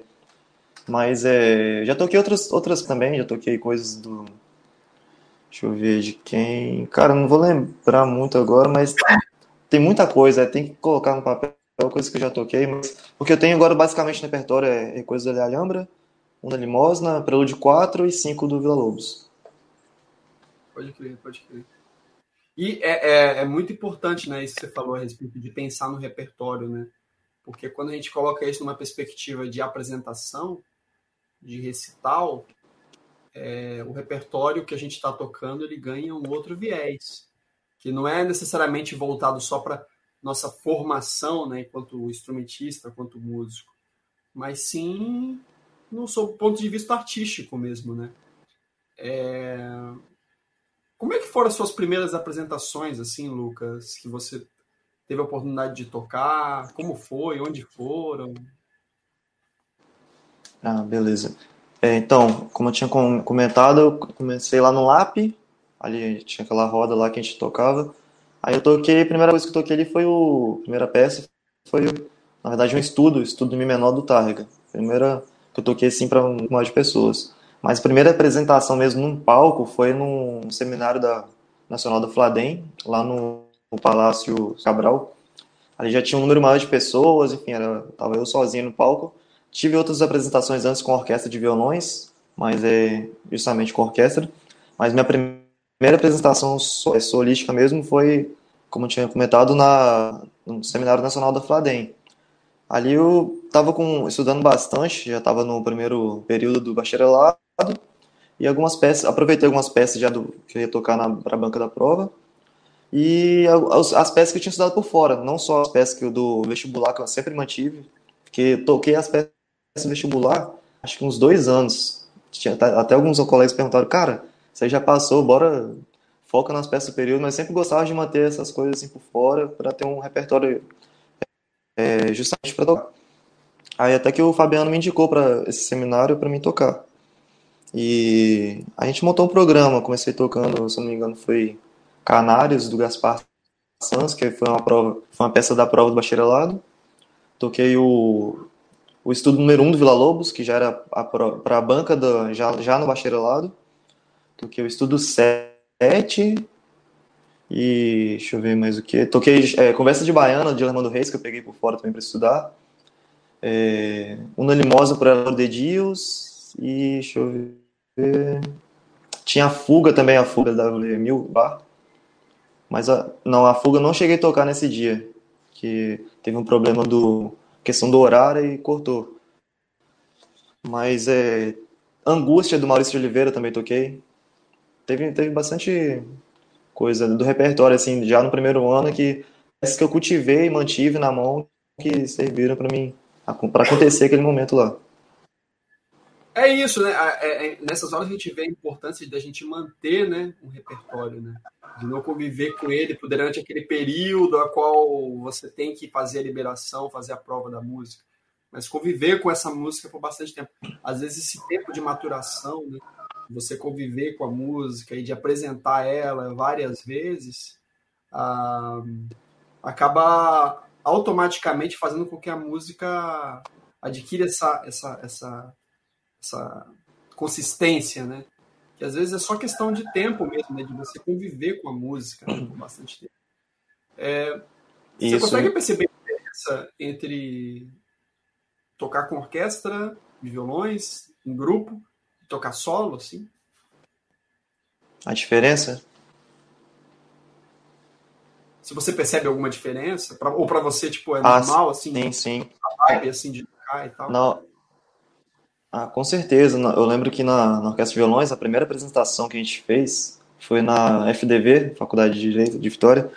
Speaker 2: Mas é, já toquei outras, outras também, já toquei coisas do. Deixa eu ver de quem. Cara, não vou lembrar muito agora, mas tem muita coisa, tem que colocar no papel coisas que eu já toquei, mas o que eu tenho agora basicamente no repertório é coisas da Alhambra, um da Limosna, Prelúdio 4 e 5 do Vila Lobos.
Speaker 1: Pode crer, pode crer. E é, é, é, muito importante, né, isso que você falou a respeito de pensar no repertório, né? Porque quando a gente coloca isso numa perspectiva de apresentação, de recital, é, o repertório que a gente está tocando ele ganha um outro viés, que não é necessariamente voltado só para nossa formação, né, enquanto instrumentista, quanto músico, mas sim no seu ponto de vista artístico mesmo, né? É... Como é que foram as suas primeiras apresentações, assim, Lucas, que você teve a oportunidade de tocar? Como foi? Onde foram?
Speaker 2: Ah, beleza. É, então, como eu tinha comentado, eu comecei lá no LAP, ali tinha aquela roda lá que a gente tocava. Aí eu toquei, a primeira coisa que eu toquei ali foi o. A primeira peça foi, na verdade, um estudo, estudo do Mi menor do Targa. Primeira que eu toquei assim para um milhão de pessoas. Mas a primeira apresentação mesmo num palco foi num seminário da Nacional do Fladem, lá no, no Palácio Cabral. Ali já tinha um número maior de pessoas, enfim, era, tava eu sozinho no palco. Tive outras apresentações antes com orquestra de violões, mas é justamente com orquestra. Mas minha primeira apresentação é solística mesmo foi, como tinha comentado, na, no Seminário Nacional da Fladem. Ali eu estava estudando bastante, já estava no primeiro período do bacharelado, e algumas peças, aproveitei algumas peças já do, que eu ia tocar para a banca da prova, e as, as, peças que eu tinha estudado por fora, não só as peças que eu, do vestibular, que eu sempre mantive, porque toquei as peças do vestibular, acho que uns dois anos. Tinha, até alguns colegas perguntaram, cara, você já passou, bora foca nas peças do período, mas sempre gostava de manter essas coisas assim por fora, para ter um repertório é, justamente para tocar. Aí até que o Fabiano me indicou para esse seminário para mim tocar. E a gente montou um programa, comecei tocando, se não me engano, foi Canários do Gaspar Sanz, que foi uma prova, foi uma peça da prova do bacharelado. Toquei o, o estudo número 1 um do Vila Lobos, que já era para a banca do, já, já no bacharelado. Toquei o estudo 7 e deixa eu ver mais o que. Toquei é, Conversa de Baiana, de Armando Reis, que eu peguei por fora também para estudar. É, Una Limosa por Elor de Dios e deixa eu ver. Tinha a Fuga também, a Fuga da W1000 Bar. Mas a, não, a Fuga não cheguei a tocar nesse dia, que teve um problema do questão do horário e cortou. Mas é Angústia do Maurício de Oliveira também toquei. Teve, teve bastante coisa do repertório assim, já no primeiro ano que que eu cultivei e mantive na mão que serviram para mim para acontecer aquele momento lá.
Speaker 1: É isso, né? É, é, nessas horas a gente vê a importância da gente manter né, um repertório, né? De não conviver com ele durante aquele período a qual você tem que fazer a liberação, fazer a prova da música. Mas conviver com essa música por bastante tempo. Às vezes esse tempo de maturação, né? Você conviver com a música e de apresentar ela várias vezes, ah, acaba automaticamente fazendo com que a música adquira essa, essa, essa, essa consistência, né? Que às vezes é só questão de tempo mesmo, né? De você conviver com a música né? por bastante tempo. É, você consegue perceber a diferença entre tocar com orquestra de violões, em grupo, e tocar solo, assim?
Speaker 2: A diferença?
Speaker 1: Se você percebe alguma diferença, pra, ou para você, tipo, é ah, normal, assim,
Speaker 2: sim, sim.
Speaker 1: a vibe, assim, de tocar e tal?
Speaker 2: Não. Ah, com certeza. Eu lembro que na, na Orquestra de Violões, a primeira apresentação que a gente fez foi na FDV, Faculdade de Direito de Vitória.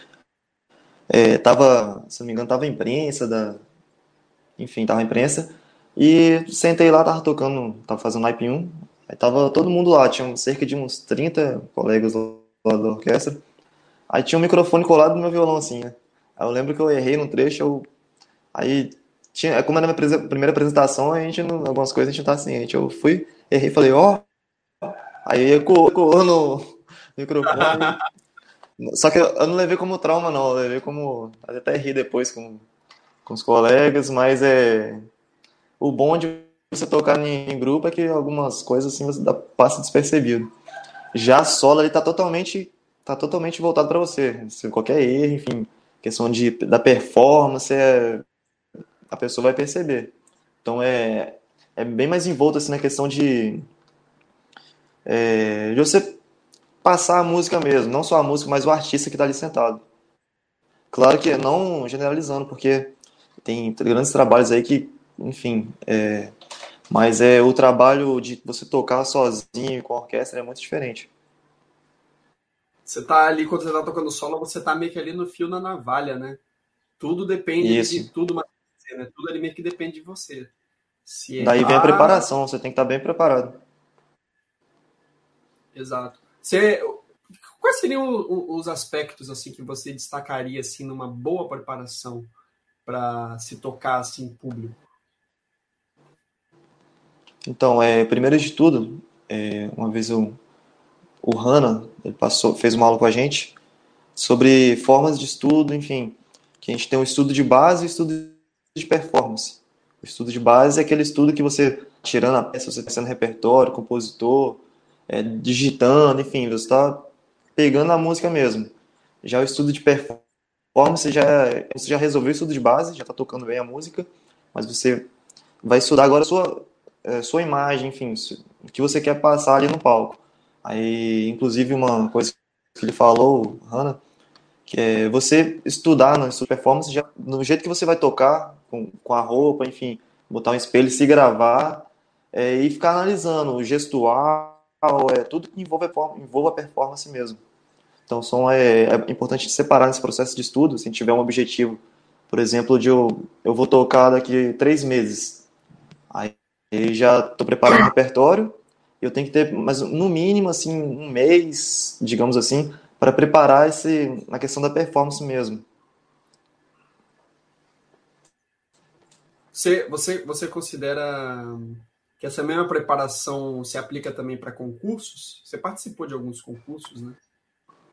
Speaker 2: É, tava, se não me engano, tava a imprensa da... Enfim, tava a imprensa. E sentei lá, tava tocando, tava fazendo naipe 1. Aí tava todo mundo lá, tinha cerca de uns 30 colegas lá da orquestra. Aí tinha um microfone colado no meu violão, assim, né? Aí eu lembro que eu errei num trecho, eu... aí tinha, como era a minha primeira apresentação, a gente, não, algumas coisas a gente não tá ciente. Eu fui, errei, falei, ó, oh! aí ecoou no microfone. (laughs) Só que eu, não levei como trauma, não, eu levei como, até ri depois com, com os colegas, mas é, o bom de você tocar em, em grupo é que algumas coisas assim você dá, passa despercebido. Já solo ele tá totalmente tá totalmente voltado para você. Se qualquer erro, enfim, questão de, da performance, é, a pessoa vai perceber. Então é, é bem mais envolto assim, na questão de, é, de você passar a música mesmo, não só a música, mas o artista que está ali sentado. Claro que não generalizando, porque tem grandes trabalhos aí que, enfim, é, mas é o trabalho de você tocar sozinho com a orquestra é muito diferente.
Speaker 1: Você tá ali, quando você tá tocando solo, você tá meio que ali no fio na navalha, né? Tudo depende Isso. de tudo, mas né? tudo ali meio que depende de você.
Speaker 2: Se Daí vem a preparação, você tem que estar tá bem preparado.
Speaker 1: Exato. Você, quais seriam os aspectos assim que você destacaria assim numa boa preparação para se tocar assim em público?
Speaker 2: Então, é, primeiro de tudo, é, uma vez eu o Hanna, ele passou, fez uma aula com a gente sobre formas de estudo, enfim, que a gente tem um estudo de base e um estudo de performance. O estudo de base é aquele estudo que você, tirando a peça, você está sendo repertório, compositor, é, digitando, enfim, você está pegando a música mesmo. Já o estudo de performance, já, você já resolveu o estudo de base, já está tocando bem a música, mas você vai estudar agora a sua, a é, sua imagem, enfim, o que você quer passar ali no palco. Aí, inclusive, uma coisa que ele falou, Hanna, que é você estudar na sua performance já, no jeito que você vai tocar, com, com a roupa, enfim, botar um espelho, se gravar é, e ficar analisando o gestual, é, tudo que envolve a, envolve a performance mesmo. Então, são, é, é importante separar nesse processo de estudo, se tiver um objetivo, por exemplo, de eu, eu vou tocar daqui três meses. Aí já estou preparando o repertório, eu tenho que ter, mas no mínimo, assim, um mês, digamos assim, para preparar esse, na questão da performance mesmo.
Speaker 1: Você, você, você considera que essa mesma preparação se aplica também para concursos? Você participou de alguns concursos, né?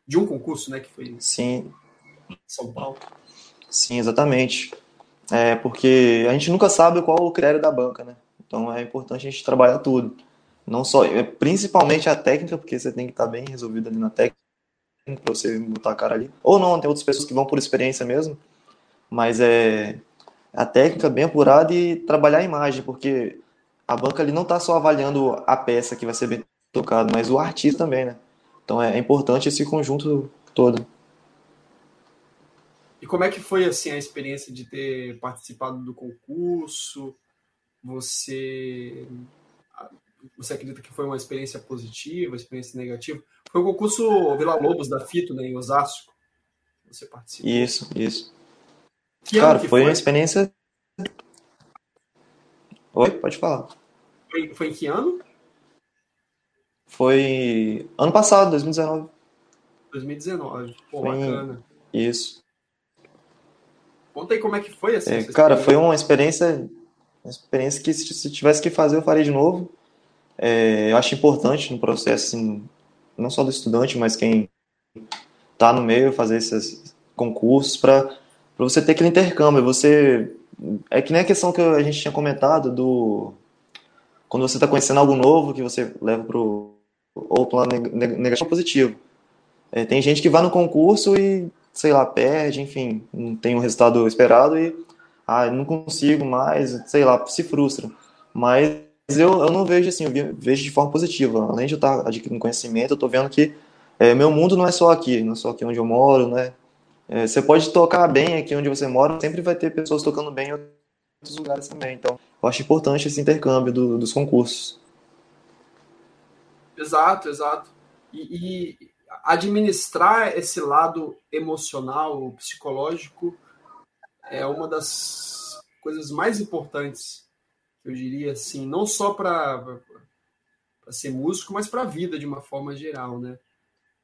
Speaker 1: De um concurso, né, que foi
Speaker 2: Sim.
Speaker 1: São Paulo.
Speaker 2: Sim, exatamente. É porque a gente nunca sabe qual o critério da banca, né? Então é importante a gente trabalhar tudo. Não só, é, principalmente a técnica, porque você tem que estar bem resolvido ali na técnica para você botar a cara ali. Ou não, tem outras pessoas que vão por experiência mesmo. Mas é a técnica bem apurada e trabalhar a imagem, porque a banca ali não está só avaliando a peça que vai ser bem tocada, mas o artista também, né? Então é, é importante esse conjunto todo.
Speaker 1: E como é que foi assim a experiência de ter participado do concurso? Você você acredita que foi uma experiência positiva, experiência negativa? Foi o concurso Vila Lobos da Fito, né, em Osasco. Você participou.
Speaker 2: Isso, isso. Que Cara, foi, foi uma experiência. Oi, pode falar.
Speaker 1: Foi, foi em que ano?
Speaker 2: Foi ano passado, 2019.
Speaker 1: 2019. Pô, foi bacana.
Speaker 2: Isso.
Speaker 1: Conta aí como é que foi assim.
Speaker 2: É, cara, foi uma experiência, uma experiência que se, tivesse que fazer eu faria de novo. É, eu acho importante no processo, assim, não só do estudante, mas quem está no meio fazer esses concursos para você ter aquele intercâmbio. Você é que nem a questão que a gente tinha comentado do quando você está conhecendo algo novo que você leva para o ou plano negativo positivo. É, tem gente que vai no concurso e sei lá, perde, enfim, não tem o resultado esperado e ah, não consigo mais, sei lá, se frustra. Mas eu, eu não vejo assim, eu vejo de forma positiva. Além de eu estar adquirindo conhecimento, eu estou vendo que é, meu mundo não é só aqui, não é só aqui onde eu moro, né? É, você pode tocar bem aqui onde você mora, sempre vai ter pessoas tocando bem em outros lugares também. Então, eu acho importante esse intercâmbio do, dos concursos.
Speaker 1: Exato, exato. E, e, administrar esse lado emocional, psicológico, é uma das coisas mais importantes, eu diria assim, não só para ser músico, mas para a vida de uma forma geral, né?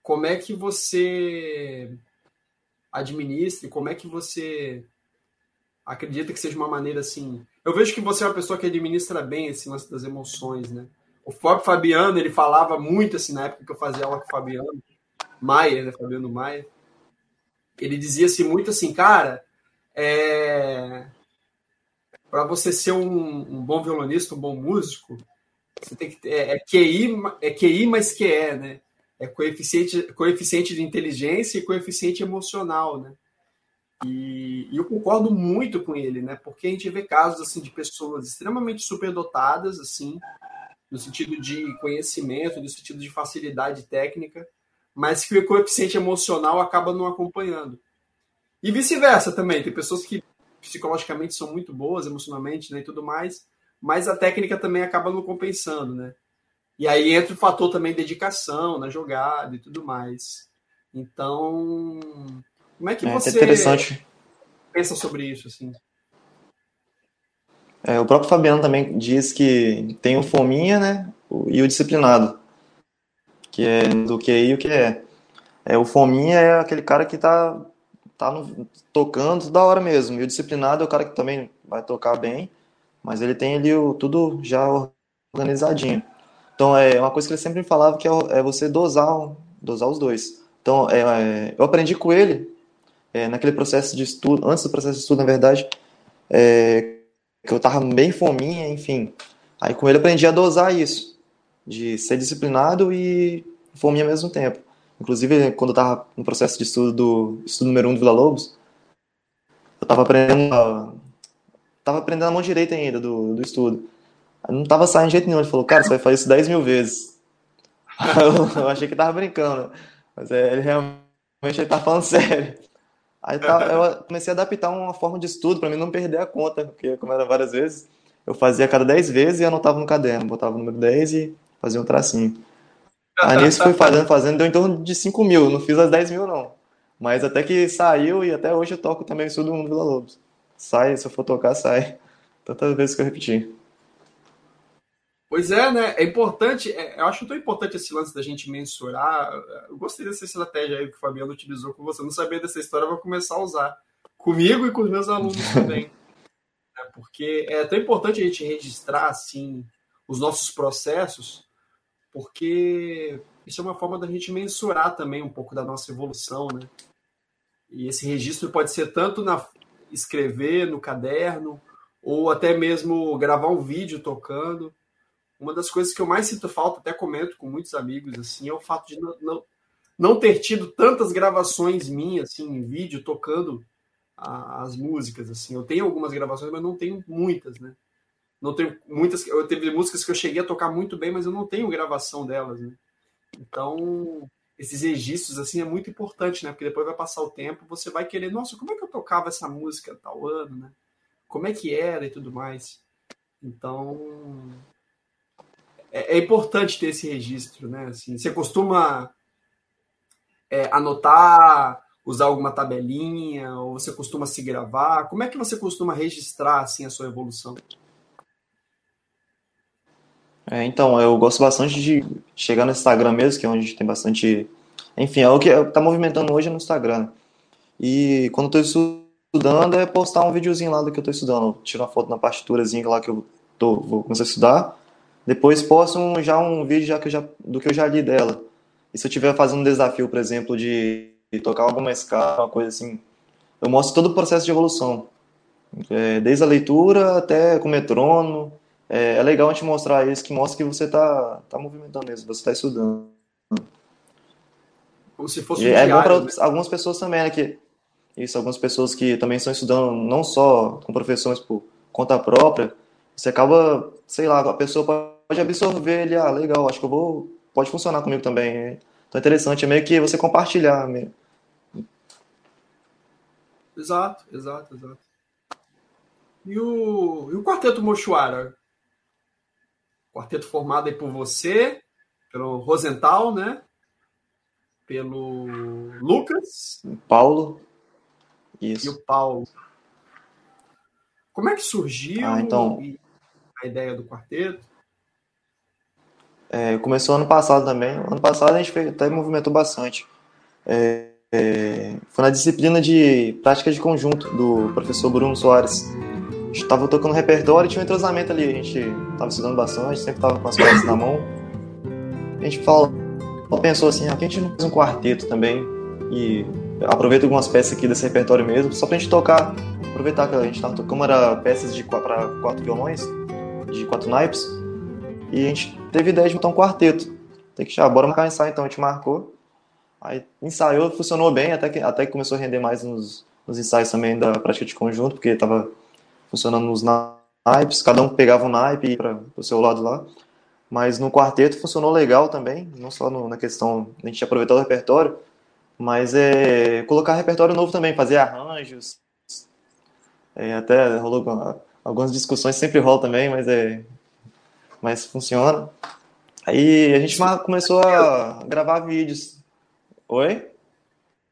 Speaker 1: Como é que você administra, como é que você acredita que seja uma maneira assim. Eu vejo que você é uma pessoa que administra bem esse lance das emoções, né? O Fábio Fabiano, ele falava muito assim na época que eu fazia aula com o Fabiano, Maia, né, Fabiano Maia, ele dizia assim, muito assim, cara, é... para você ser um, um, bom violonista, um bom músico, você tem que é, é QI, é QI mais QE, né? É coeficiente, coeficiente de inteligência e coeficiente emocional, né? E, e, eu concordo muito com ele, né? Porque a gente vê casos assim de pessoas extremamente superdotadas, assim, no sentido de conhecimento, no sentido de facilidade técnica, mas que o coeficiente emocional acaba não acompanhando. E vice-versa também, tem pessoas que psicologicamente são muito boas, emocionalmente né, e tudo mais, mas a técnica também acaba não compensando, né? E aí entra o fator também dedicação na jogada e tudo mais. Então, como é que é, você
Speaker 2: interessante.
Speaker 1: pensa sobre isso, assim?
Speaker 2: É, o próprio Fabiano também diz que tem o fominha, né, e o disciplinado que é do QI e o que é. é. O Fominha é aquele cara que tá, tá no, tocando da hora mesmo. E o disciplinado é o cara que também vai tocar bem, mas ele tem ali o, tudo já organizadinho. Então é uma coisa que ele sempre falava que é, é você dosar, dosar os dois. Então é, é, eu aprendi com ele é, naquele processo de estudo, antes do processo de estudo, na verdade, é, que eu tava bem fominha, enfim. Aí com ele aprendi a dosar isso de ser disciplinado e fome ao mesmo tempo. Inclusive, quando eu estava no processo de estudo do estudo número 1 um do Vila Lobos, eu estava aprendendo a, tava aprendendo a mão direita ainda do, do estudo. Eu não estava saindo de jeito nenhum. Ele falou, cara, você vai fazer isso 10 mil vezes. (laughs) eu, eu achei que tava brincando, mas é, ele realmente ele tá falando (laughs) sério. Aí tá, eu comecei a adaptar uma forma de estudo para mim não perder a conta, porque como era várias vezes, eu fazia a cada 10 vezes e anotava no caderno, botava o número 10 e fazia um tracinho. Aí nisso fui fazendo, fazendo, deu em torno de 5 mil, não fiz as 10 mil não. Mas até que saiu e até hoje eu toco também o Sul do Mundo Vila Lobos. Sai, se eu for tocar, sai. Tantas vezes que eu repeti.
Speaker 1: Pois é, né? É importante, é, eu acho tão importante esse lance da gente mensurar. Eu gostei dessa estratégia aí que o Fabiano utilizou com você. Eu não sabia dessa história, eu vou começar a usar. Comigo e com os meus alunos (laughs) também. é, porque é tão importante a gente registrar, assim, os nossos processos, porque isso é uma forma da gente mensurar também um pouco da nossa evolução, né? E esse registro pode ser tanto na escrever no caderno ou até mesmo gravar um vídeo tocando. Uma das coisas que eu mais sinto falta, até comento com muitos amigos assim, é o fato de não, não, não ter tido tantas gravações minhas assim em vídeo tocando a, as músicas, assim. Eu tenho algumas gravações, mas não tenho muitas, né? Não tenho muitas. Eu teve músicas que eu cheguei a tocar muito bem, mas eu não tenho gravação delas, né? Então, esses registros assim é muito importante, né? Porque depois vai passar o tempo, você vai querer, nossa, como é que eu tocava essa música tal ano, né? Como é que era e tudo mais. Então, é, é importante ter esse registro, né? Assim, você costuma é, anotar, usar alguma tabelinha, ou você costuma se gravar? Como é que você costuma registrar assim a sua evolução?
Speaker 2: É, então, eu gosto bastante de chegar no Instagram mesmo, que é onde tem bastante. Enfim, é o que está movimentando hoje no Instagram. E quando eu estou estudando, é postar um videozinho lá do que eu estou estudando. Tiro uma foto na partiturazinha lá que eu tô, vou começar a estudar. Depois posto um, já um vídeo já que já, do que eu já li dela. E se eu estiver fazendo um desafio, por exemplo, de, de tocar alguma escala, uma coisa assim, eu mostro todo o processo de evolução. É, desde a leitura até com metrônomo é, é legal a gente mostrar isso, que mostra que você está tá movimentando mesmo, você está estudando.
Speaker 1: Como se fosse um
Speaker 2: É bom para
Speaker 1: né?
Speaker 2: algumas pessoas também, né? Que, isso, algumas pessoas que também estão estudando não só com professores por conta própria, você acaba, sei lá, a pessoa pode absorver ele, ah, legal, acho que eu vou, pode funcionar comigo também. Então é interessante, é meio que você compartilhar. Meio.
Speaker 1: Exato, exato, exato. E o, e o Quarteto Mochuara? Quarteto formado aí por você, pelo Rosenthal, né? Pelo Lucas.
Speaker 2: Paulo.
Speaker 1: Isso. E o Paulo. Como é que surgiu
Speaker 2: ah, então,
Speaker 1: a ideia do quarteto?
Speaker 2: É, começou ano passado também. Ano passado a gente fez, até movimentou bastante. É, é, foi na disciplina de prática de conjunto do professor Bruno Soares estava tocando repertório e tinha um entrosamento ali. A gente estava estudando bastante, sempre estava com as peças na mão. A gente falou, pensou assim, ah, que a gente não faz um quarteto também? E aproveita algumas peças aqui desse repertório mesmo, só pra gente tocar. Aproveitar que a gente estava tocando, como era peças de para quatro violões, de quatro naipes, e a gente teve ideia de montar um quarteto. Tem que chamar, bora marcar um ensaio então, a gente marcou. Aí ensaiou, funcionou bem, até que, até que começou a render mais nos, nos ensaios também da prática de conjunto, porque estava funcionando nos naipes, cada um pegava um naipe para o seu lado lá. Mas no quarteto funcionou legal também, não só no, na questão a gente aproveitar o repertório, mas é colocar repertório novo também, fazer arranjos. É, até rolou algumas discussões, sempre rola também, mas é mas funciona. Aí a gente começou a gravar vídeos. Oi?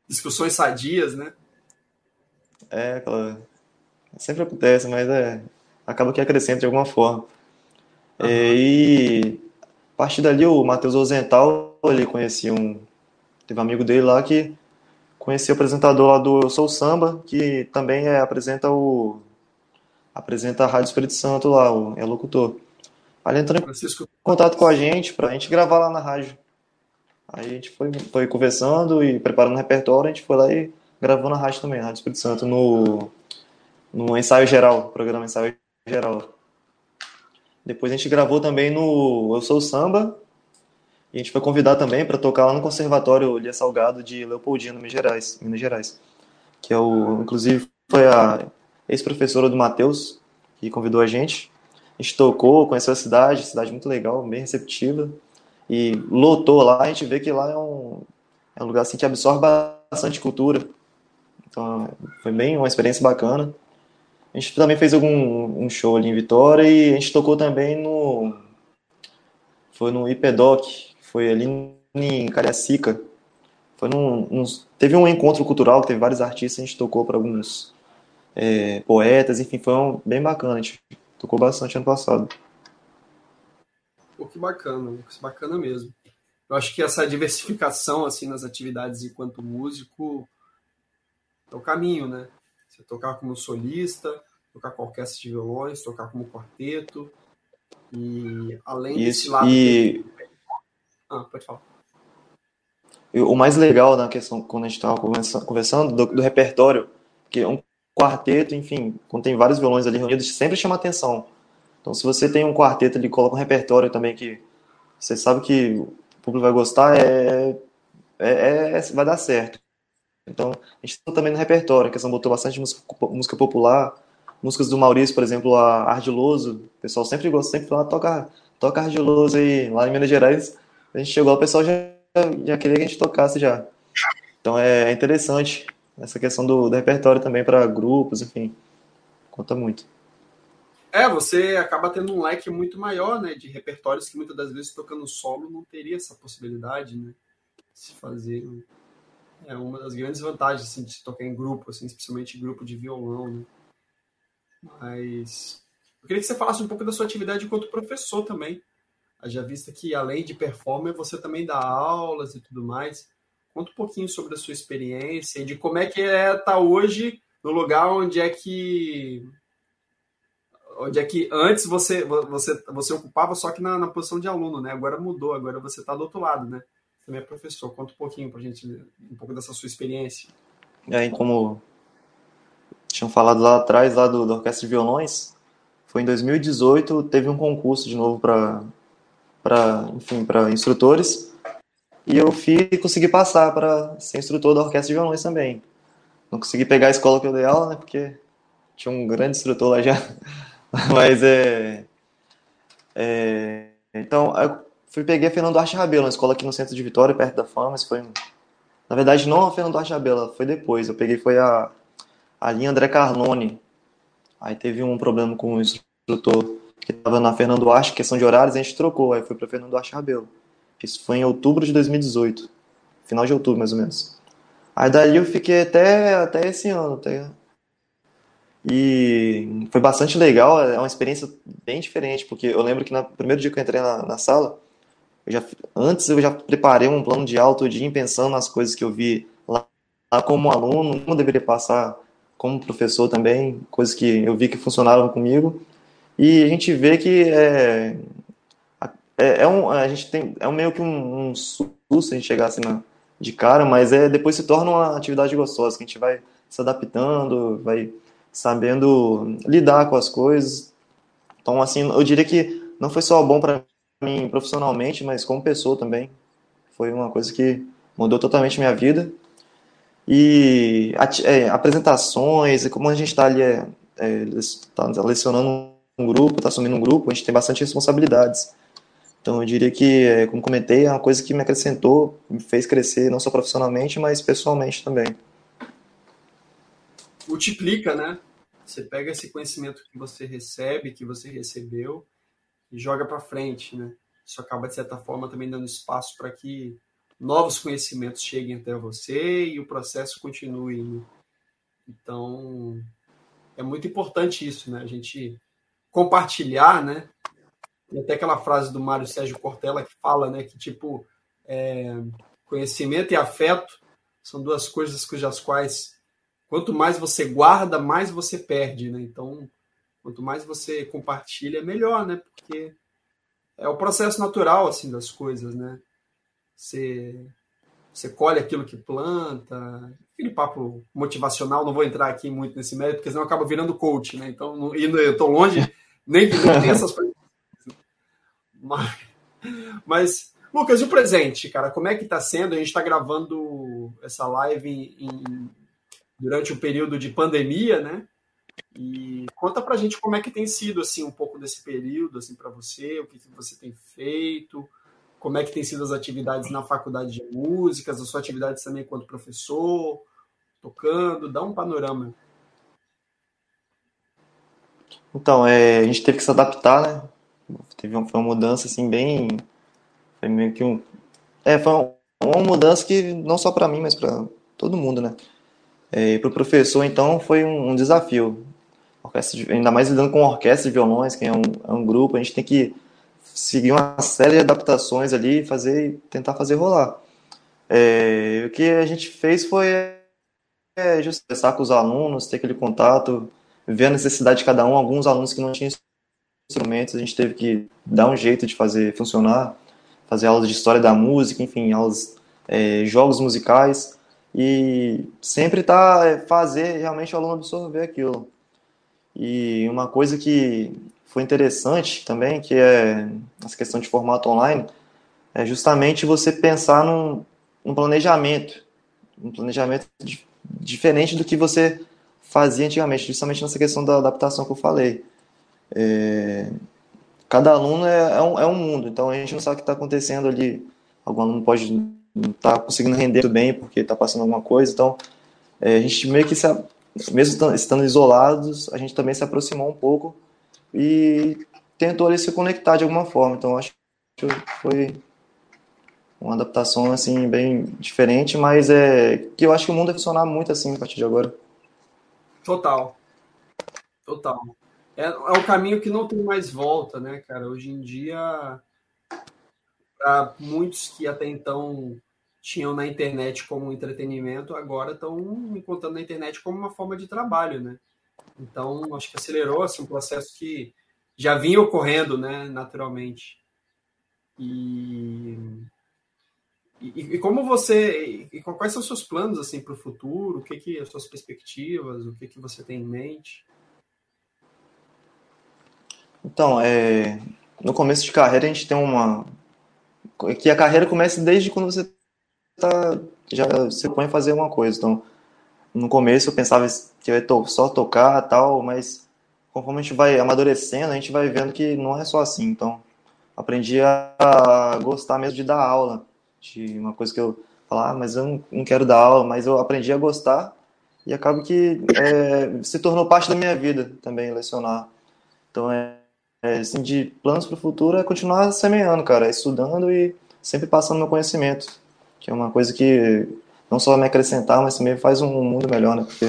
Speaker 1: Discussões sadias, né?
Speaker 2: É, aquela Sempre acontece, mas é, acaba que acrescenta de alguma forma. Uhum. E a partir dali o Matheus Ozental, ele conhecia um. Teve um amigo dele lá que conhecia o apresentador lá do Eu Sou Samba, que também é, apresenta o. apresenta a Rádio Espírito Santo lá, o, é locutor. Aí ele entrou em Francisco. contato com a gente pra gente gravar lá na rádio. Aí a gente foi, foi conversando e preparando o repertório, a gente foi lá e gravou na rádio também, na Rádio Espírito Santo, no no ensaio geral, programa ensaio geral. Depois a gente gravou também no Eu Sou Samba. E a gente foi convidado também para tocar lá no Conservatório Lia Salgado de Leopoldina, Minas Gerais, Minas Gerais. Que é o, inclusive, foi a ex-professora do Matheus que convidou a gente. A gente tocou, conheceu a cidade, cidade muito legal, bem receptiva. E lotou lá, a gente vê que lá é um, é um lugar assim, que absorve bastante cultura. Então, foi bem uma experiência bacana. A gente também fez algum um show ali em Vitória e a gente tocou também no. Foi no IPEDOC, foi ali em Cariacica. Foi num, num, teve um encontro cultural teve vários artistas, a gente tocou para alguns é, poetas, enfim, foi um, bem bacana. A gente tocou bastante ano passado.
Speaker 1: Pô, que bacana, que bacana mesmo. Eu acho que essa diversificação assim nas atividades enquanto músico é o caminho, né? Você tocar como solista, tocar com orquestra de violões, tocar como quarteto. E além
Speaker 2: Isso,
Speaker 1: desse lado.
Speaker 2: E...
Speaker 1: Ah, pode falar.
Speaker 2: O mais legal na questão, quando a gente estava conversando, do, do, repertório, que um quarteto, enfim, quando tem vários violões ali reunidos, sempre chama atenção. Então, se você tem um quarteto ali, coloca um repertório também que você sabe que o público vai gostar, é, é, é vai dar certo. Então, a gente também no repertório, a questão botou bastante música, música popular, músicas do Maurício, por exemplo, a Ardiloso, o pessoal sempre gosta, sempre fala, toca, toca Ardiloso aí, lá em Minas Gerais, a gente chegou, o pessoal já, já queria que a gente tocasse já. Então é interessante essa questão do, do repertório também para grupos, enfim, conta muito.
Speaker 1: É, você acaba tendo um leque muito maior, né, de repertórios que muitas das vezes tocando solo não teria essa possibilidade, né, de se fazer. É uma das grandes vantagens assim, de se tocar em grupo, assim, especialmente grupo de violão, né. Mas eu queria que você falasse um pouco da sua atividade enquanto professor também. Já vista que além de performer, você também dá aulas e tudo mais. Conta um pouquinho sobre a sua experiência e de como é que é estar tá hoje no lugar onde é que onde é que antes você você você ocupava só que na, na posição de aluno, né? Agora mudou, agora você está do outro lado, né? Você também é professor. Conta um pouquinho para gente um pouco dessa sua experiência.
Speaker 2: E aí, como tinham falado lá atrás lá do, da orquestra de violões, foi em 2018 teve um concurso de novo para para enfim para instrutores e eu fui consegui passar para ser instrutor da orquestra de violões também. Não consegui pegar a escola que eu dei aula, né? Porque tinha um grande instrutor lá já. (laughs) Mas é, é então eu fui peguei a Fernando Arte Rabelo, uma escola aqui no centro de Vitória, perto da Fama. Isso foi na verdade não a Fernando Arte Rabelo, foi depois. Eu peguei foi a a linha André Carlone. Aí teve um problema com o instrutor que estava na Fernando Arte, questão de horários, a gente trocou. Aí foi para Fernando Arte Rabelo. Isso foi em outubro de 2018. Final de outubro, mais ou menos. Aí daí eu fiquei até, até esse ano. Até... E foi bastante legal, é uma experiência bem diferente, porque eu lembro que no primeiro dia que eu entrei na, na sala, eu já, antes eu já preparei um plano de aula dia pensando nas coisas que eu vi lá, lá como aluno, como deveria passar como professor também, coisas que eu vi que funcionaram comigo. E a gente vê que é, é, é, um, a gente tem, é meio que um, um susto a gente chegar assim na, de cara, mas é, depois se torna uma atividade gostosa, que a gente vai se adaptando, vai sabendo lidar com as coisas. Então, assim, eu diria que não foi só bom para mim profissionalmente, mas como pessoa também. Foi uma coisa que mudou totalmente minha vida. E é, apresentações, como a gente está ali é, é, tá lecionando um grupo, está assumindo um grupo, a gente tem bastante responsabilidades. Então eu diria que, é, como comentei, é uma coisa que me acrescentou, me fez crescer não só profissionalmente, mas pessoalmente também.
Speaker 1: Multiplica, né? Você pega esse conhecimento que você recebe, que você recebeu, e joga para frente, né? Isso acaba, de certa forma, também dando espaço para que novos conhecimentos cheguem até você e o processo continue. Então, é muito importante isso, né? A gente compartilhar, né? Tem até aquela frase do Mário Sérgio Cortella que fala, né, que tipo é, conhecimento e afeto são duas coisas cujas quais quanto mais você guarda, mais você perde, né? Então, quanto mais você compartilha, melhor, né? Porque é o processo natural assim das coisas, né? Você você colhe aquilo que planta, aquele papo motivacional, não vou entrar aqui muito nesse mérito, porque senão acaba virando coach, né? Então, e eu estou longe, nem que tem essas coisas (laughs) mas, mas, Lucas, e o presente, cara? Como é que está sendo? A gente está gravando essa live em, em, durante o período de pandemia, né? E conta pra gente como é que tem sido assim um pouco desse período assim para você, o que, que você tem feito, como é que tem sido as atividades na faculdade de músicas, as suas atividades também enquanto professor, tocando, dá um panorama.
Speaker 2: Então, é, a gente teve que se adaptar, né? Teve uma, foi uma mudança assim bem. Foi meio que um. É, foi uma, uma mudança que não só para mim, mas para todo mundo, né? É, para o professor, então, foi um, um desafio. De, ainda mais lidando com orquestra de violões, que é um, é um grupo, a gente tem que seguir uma série de adaptações ali, fazer, tentar fazer rolar. É, o que a gente fez foi é, just com os alunos, ter aquele contato, ver a necessidade de cada um. Alguns alunos que não tinham instrumentos, a gente teve que dar um jeito de fazer funcionar, fazer aulas de história da música, enfim, aulas, é, jogos musicais e sempre tá é, fazer realmente o aluno absorver aquilo. E uma coisa que foi interessante também, que é essa questão de formato online, é justamente você pensar num, num planejamento um planejamento diferente do que você fazia antigamente, justamente nessa questão da adaptação que eu falei. É, cada aluno é, é, um, é, um, mundo, então a gente não sabe o que está acontecendo ali. Algum aluno pode não estar tá conseguindo render muito bem porque está passando alguma coisa, então é, a gente meio que, se, mesmo estando isolados, a gente também se aproximou um pouco e tentou ali se conectar de alguma forma. Então acho que foi uma adaptação assim bem diferente, mas é que eu acho que o mundo vai funcionar muito assim a partir de agora.
Speaker 1: Total. Total. É, é um caminho que não tem mais volta, né, cara? Hoje em dia, para muitos que até então tinham na internet como entretenimento, agora estão encontrando na internet como uma forma de trabalho, né? Então, acho que acelerou assim, um processo que já vinha ocorrendo, né, naturalmente. E e, e, como você. E quais são os seus planos assim para o futuro? O que, que as suas perspectivas? O que, que você tem em mente?
Speaker 2: Então, é, no começo de carreira a gente tem uma. Que a carreira começa desde quando você tá, já se põe a fazer uma coisa. Então, no começo eu pensava que eu ia só tocar tal, mas conforme a gente vai amadurecendo, a gente vai vendo que não é só assim. Então, aprendi a gostar mesmo de dar aula de uma coisa que eu falar, ah, mas eu não, quero dar aula, mas eu aprendi a gostar e acabo que é, se tornou parte da minha vida também lecionar. Então é, é assim, de planos para o futuro é continuar semeando, cara, estudando e sempre passando meu conhecimento, que é uma coisa que não só me acrescentar, mas também faz um mundo melhor, né? Porque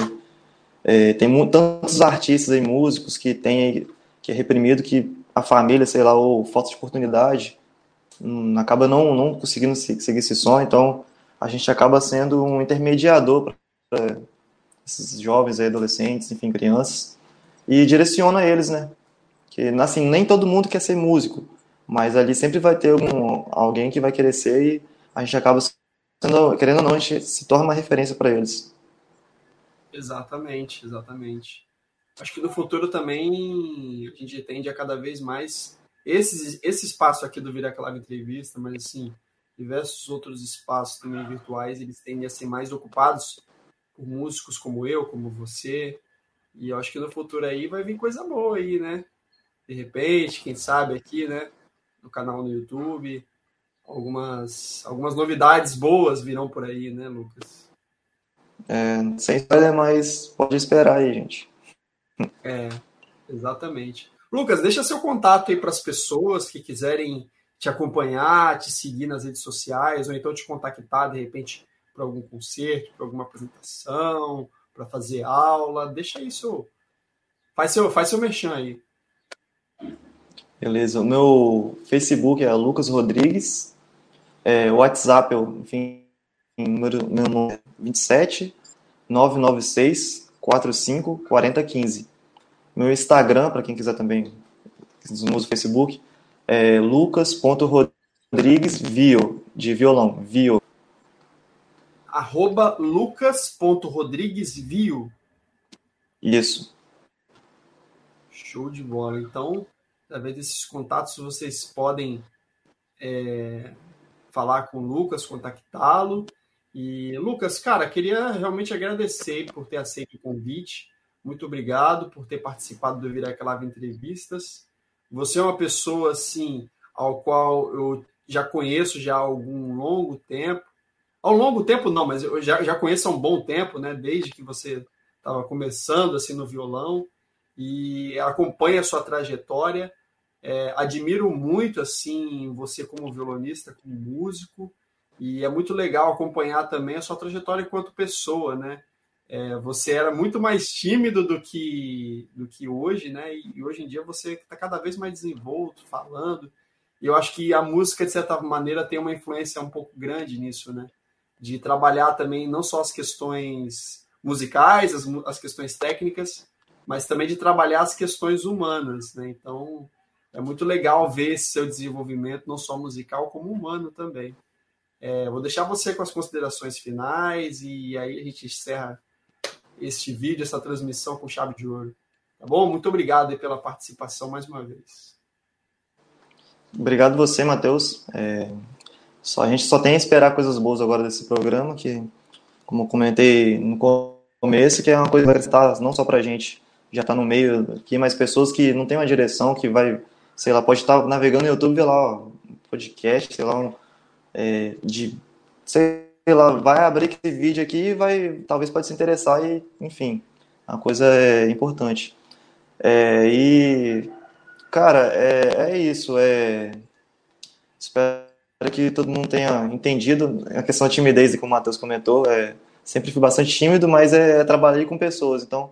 Speaker 2: é, tem tantos artistas e músicos que tem que é reprimido que a família, sei lá, ou falta de oportunidade, Hum, acaba não, não conseguindo seguir esse sonho, então a gente acaba sendo um intermediador para esses jovens aí, adolescentes, enfim, crianças, e direciona eles, né? Que, assim, nem todo mundo quer ser músico, mas ali sempre vai ter algum, alguém que vai querer ser e a gente acaba sendo, querendo ou não, a gente se torna uma referência para eles.
Speaker 1: Exatamente, exatamente. Acho que no futuro também a gente tende a cada vez mais esse, esse espaço aqui do Vira Clave Entrevista, mas assim, diversos outros espaços também virtuais, eles tendem a ser mais ocupados por músicos como eu, como você. E eu acho que no futuro aí vai vir coisa boa aí, né? De repente, quem sabe aqui, né? No canal no YouTube. Algumas, algumas novidades boas virão por aí, né, Lucas?
Speaker 2: É, sem spoiler, mas pode esperar aí, gente.
Speaker 1: É, exatamente. Lucas, deixa seu contato aí para as pessoas que quiserem te acompanhar, te seguir nas redes sociais, ou então te contactar de repente para algum concerto, para alguma apresentação, para fazer aula. Deixa isso. Faz seu, faz seu merchan aí.
Speaker 2: Beleza. O meu Facebook é Lucas Rodrigues. É, o WhatsApp, eu, enfim, número, meu número é 27 996 45 40 15. Meu Instagram, para quem quiser também, usa o Facebook, é lucas.rodriguesvio, de violão, vio.
Speaker 1: Arroba lucas.rodriguesvio.
Speaker 2: Isso.
Speaker 1: Show de bola. Então, através desses contatos, vocês podem é, falar com o Lucas, contactá-lo. E, Lucas, cara, queria realmente agradecer por ter aceito o convite. Muito obrigado por ter participado do Viraclave Entrevistas. Você é uma pessoa, assim, ao qual eu já conheço já há algum longo tempo. Ao longo tempo não, mas eu já, já conheço há um bom tempo, né? Desde que você estava começando, assim, no violão. E acompanho a sua trajetória. É, admiro muito, assim, você como violonista, como músico. E é muito legal acompanhar também a sua trajetória enquanto pessoa, né? é, você era muito mais tímido do que, do que hoje, né? E hoje em dia você está cada vez mais desenvolto, falando. E eu acho que a música, de certa maneira, tem uma influência um pouco grande nisso, né? De trabalhar também não só as questões musicais, as, as questões técnicas, mas também de trabalhar as questões humanas, né? Então, é muito legal ver esse seu desenvolvimento, não só musical, como humano também. É, vou deixar você com as considerações finais e aí a gente encerra este vídeo, essa transmissão com chave de ouro. Tá bom? Muito obrigado pela participação mais uma vez.
Speaker 2: Obrigado você, Matheus. É, só, a gente só tem a esperar coisas boas agora desse programa, que como comentei no começo, que é uma coisa que está não só para a gente, já está no meio aqui, mas pessoas que não tem uma direção, que vai, sei lá, pode estar navegando no YouTube, ver lá, um podcast, sei lá, um, é, de, sei lá, vai abrir esse vídeo aqui e vai, talvez pode se interessar e, enfim, a coisa é importante. É, e, cara, é, é isso, é, espero que todo mundo tenha entendido a questão da timidez, como o Matheus comentou, é, sempre fui bastante tímido, mas é trabalhei com pessoas, então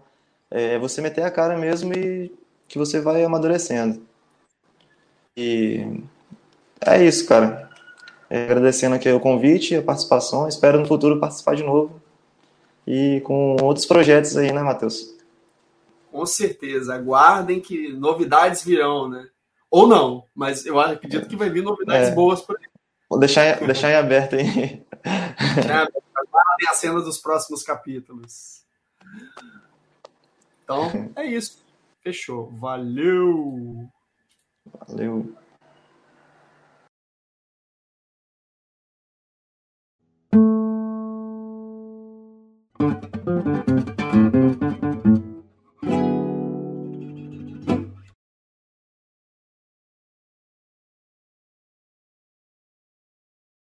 Speaker 2: é você meter a cara mesmo e que você vai amadurecendo. E é isso, cara. É, agradecendo aqui o convite, a participação. Espero no futuro participar de novo. E com outros projetos aí, né, Matheus?
Speaker 1: Com certeza. Aguardem que novidades virão, né? Ou não, mas eu acredito que vai vir novidades é. boas por aí.
Speaker 2: Vou deixar, deixar em aberto aí.
Speaker 1: Aguardem a cena dos próximos capítulos. Então, é isso. Fechou. Valeu!
Speaker 2: Valeu! You.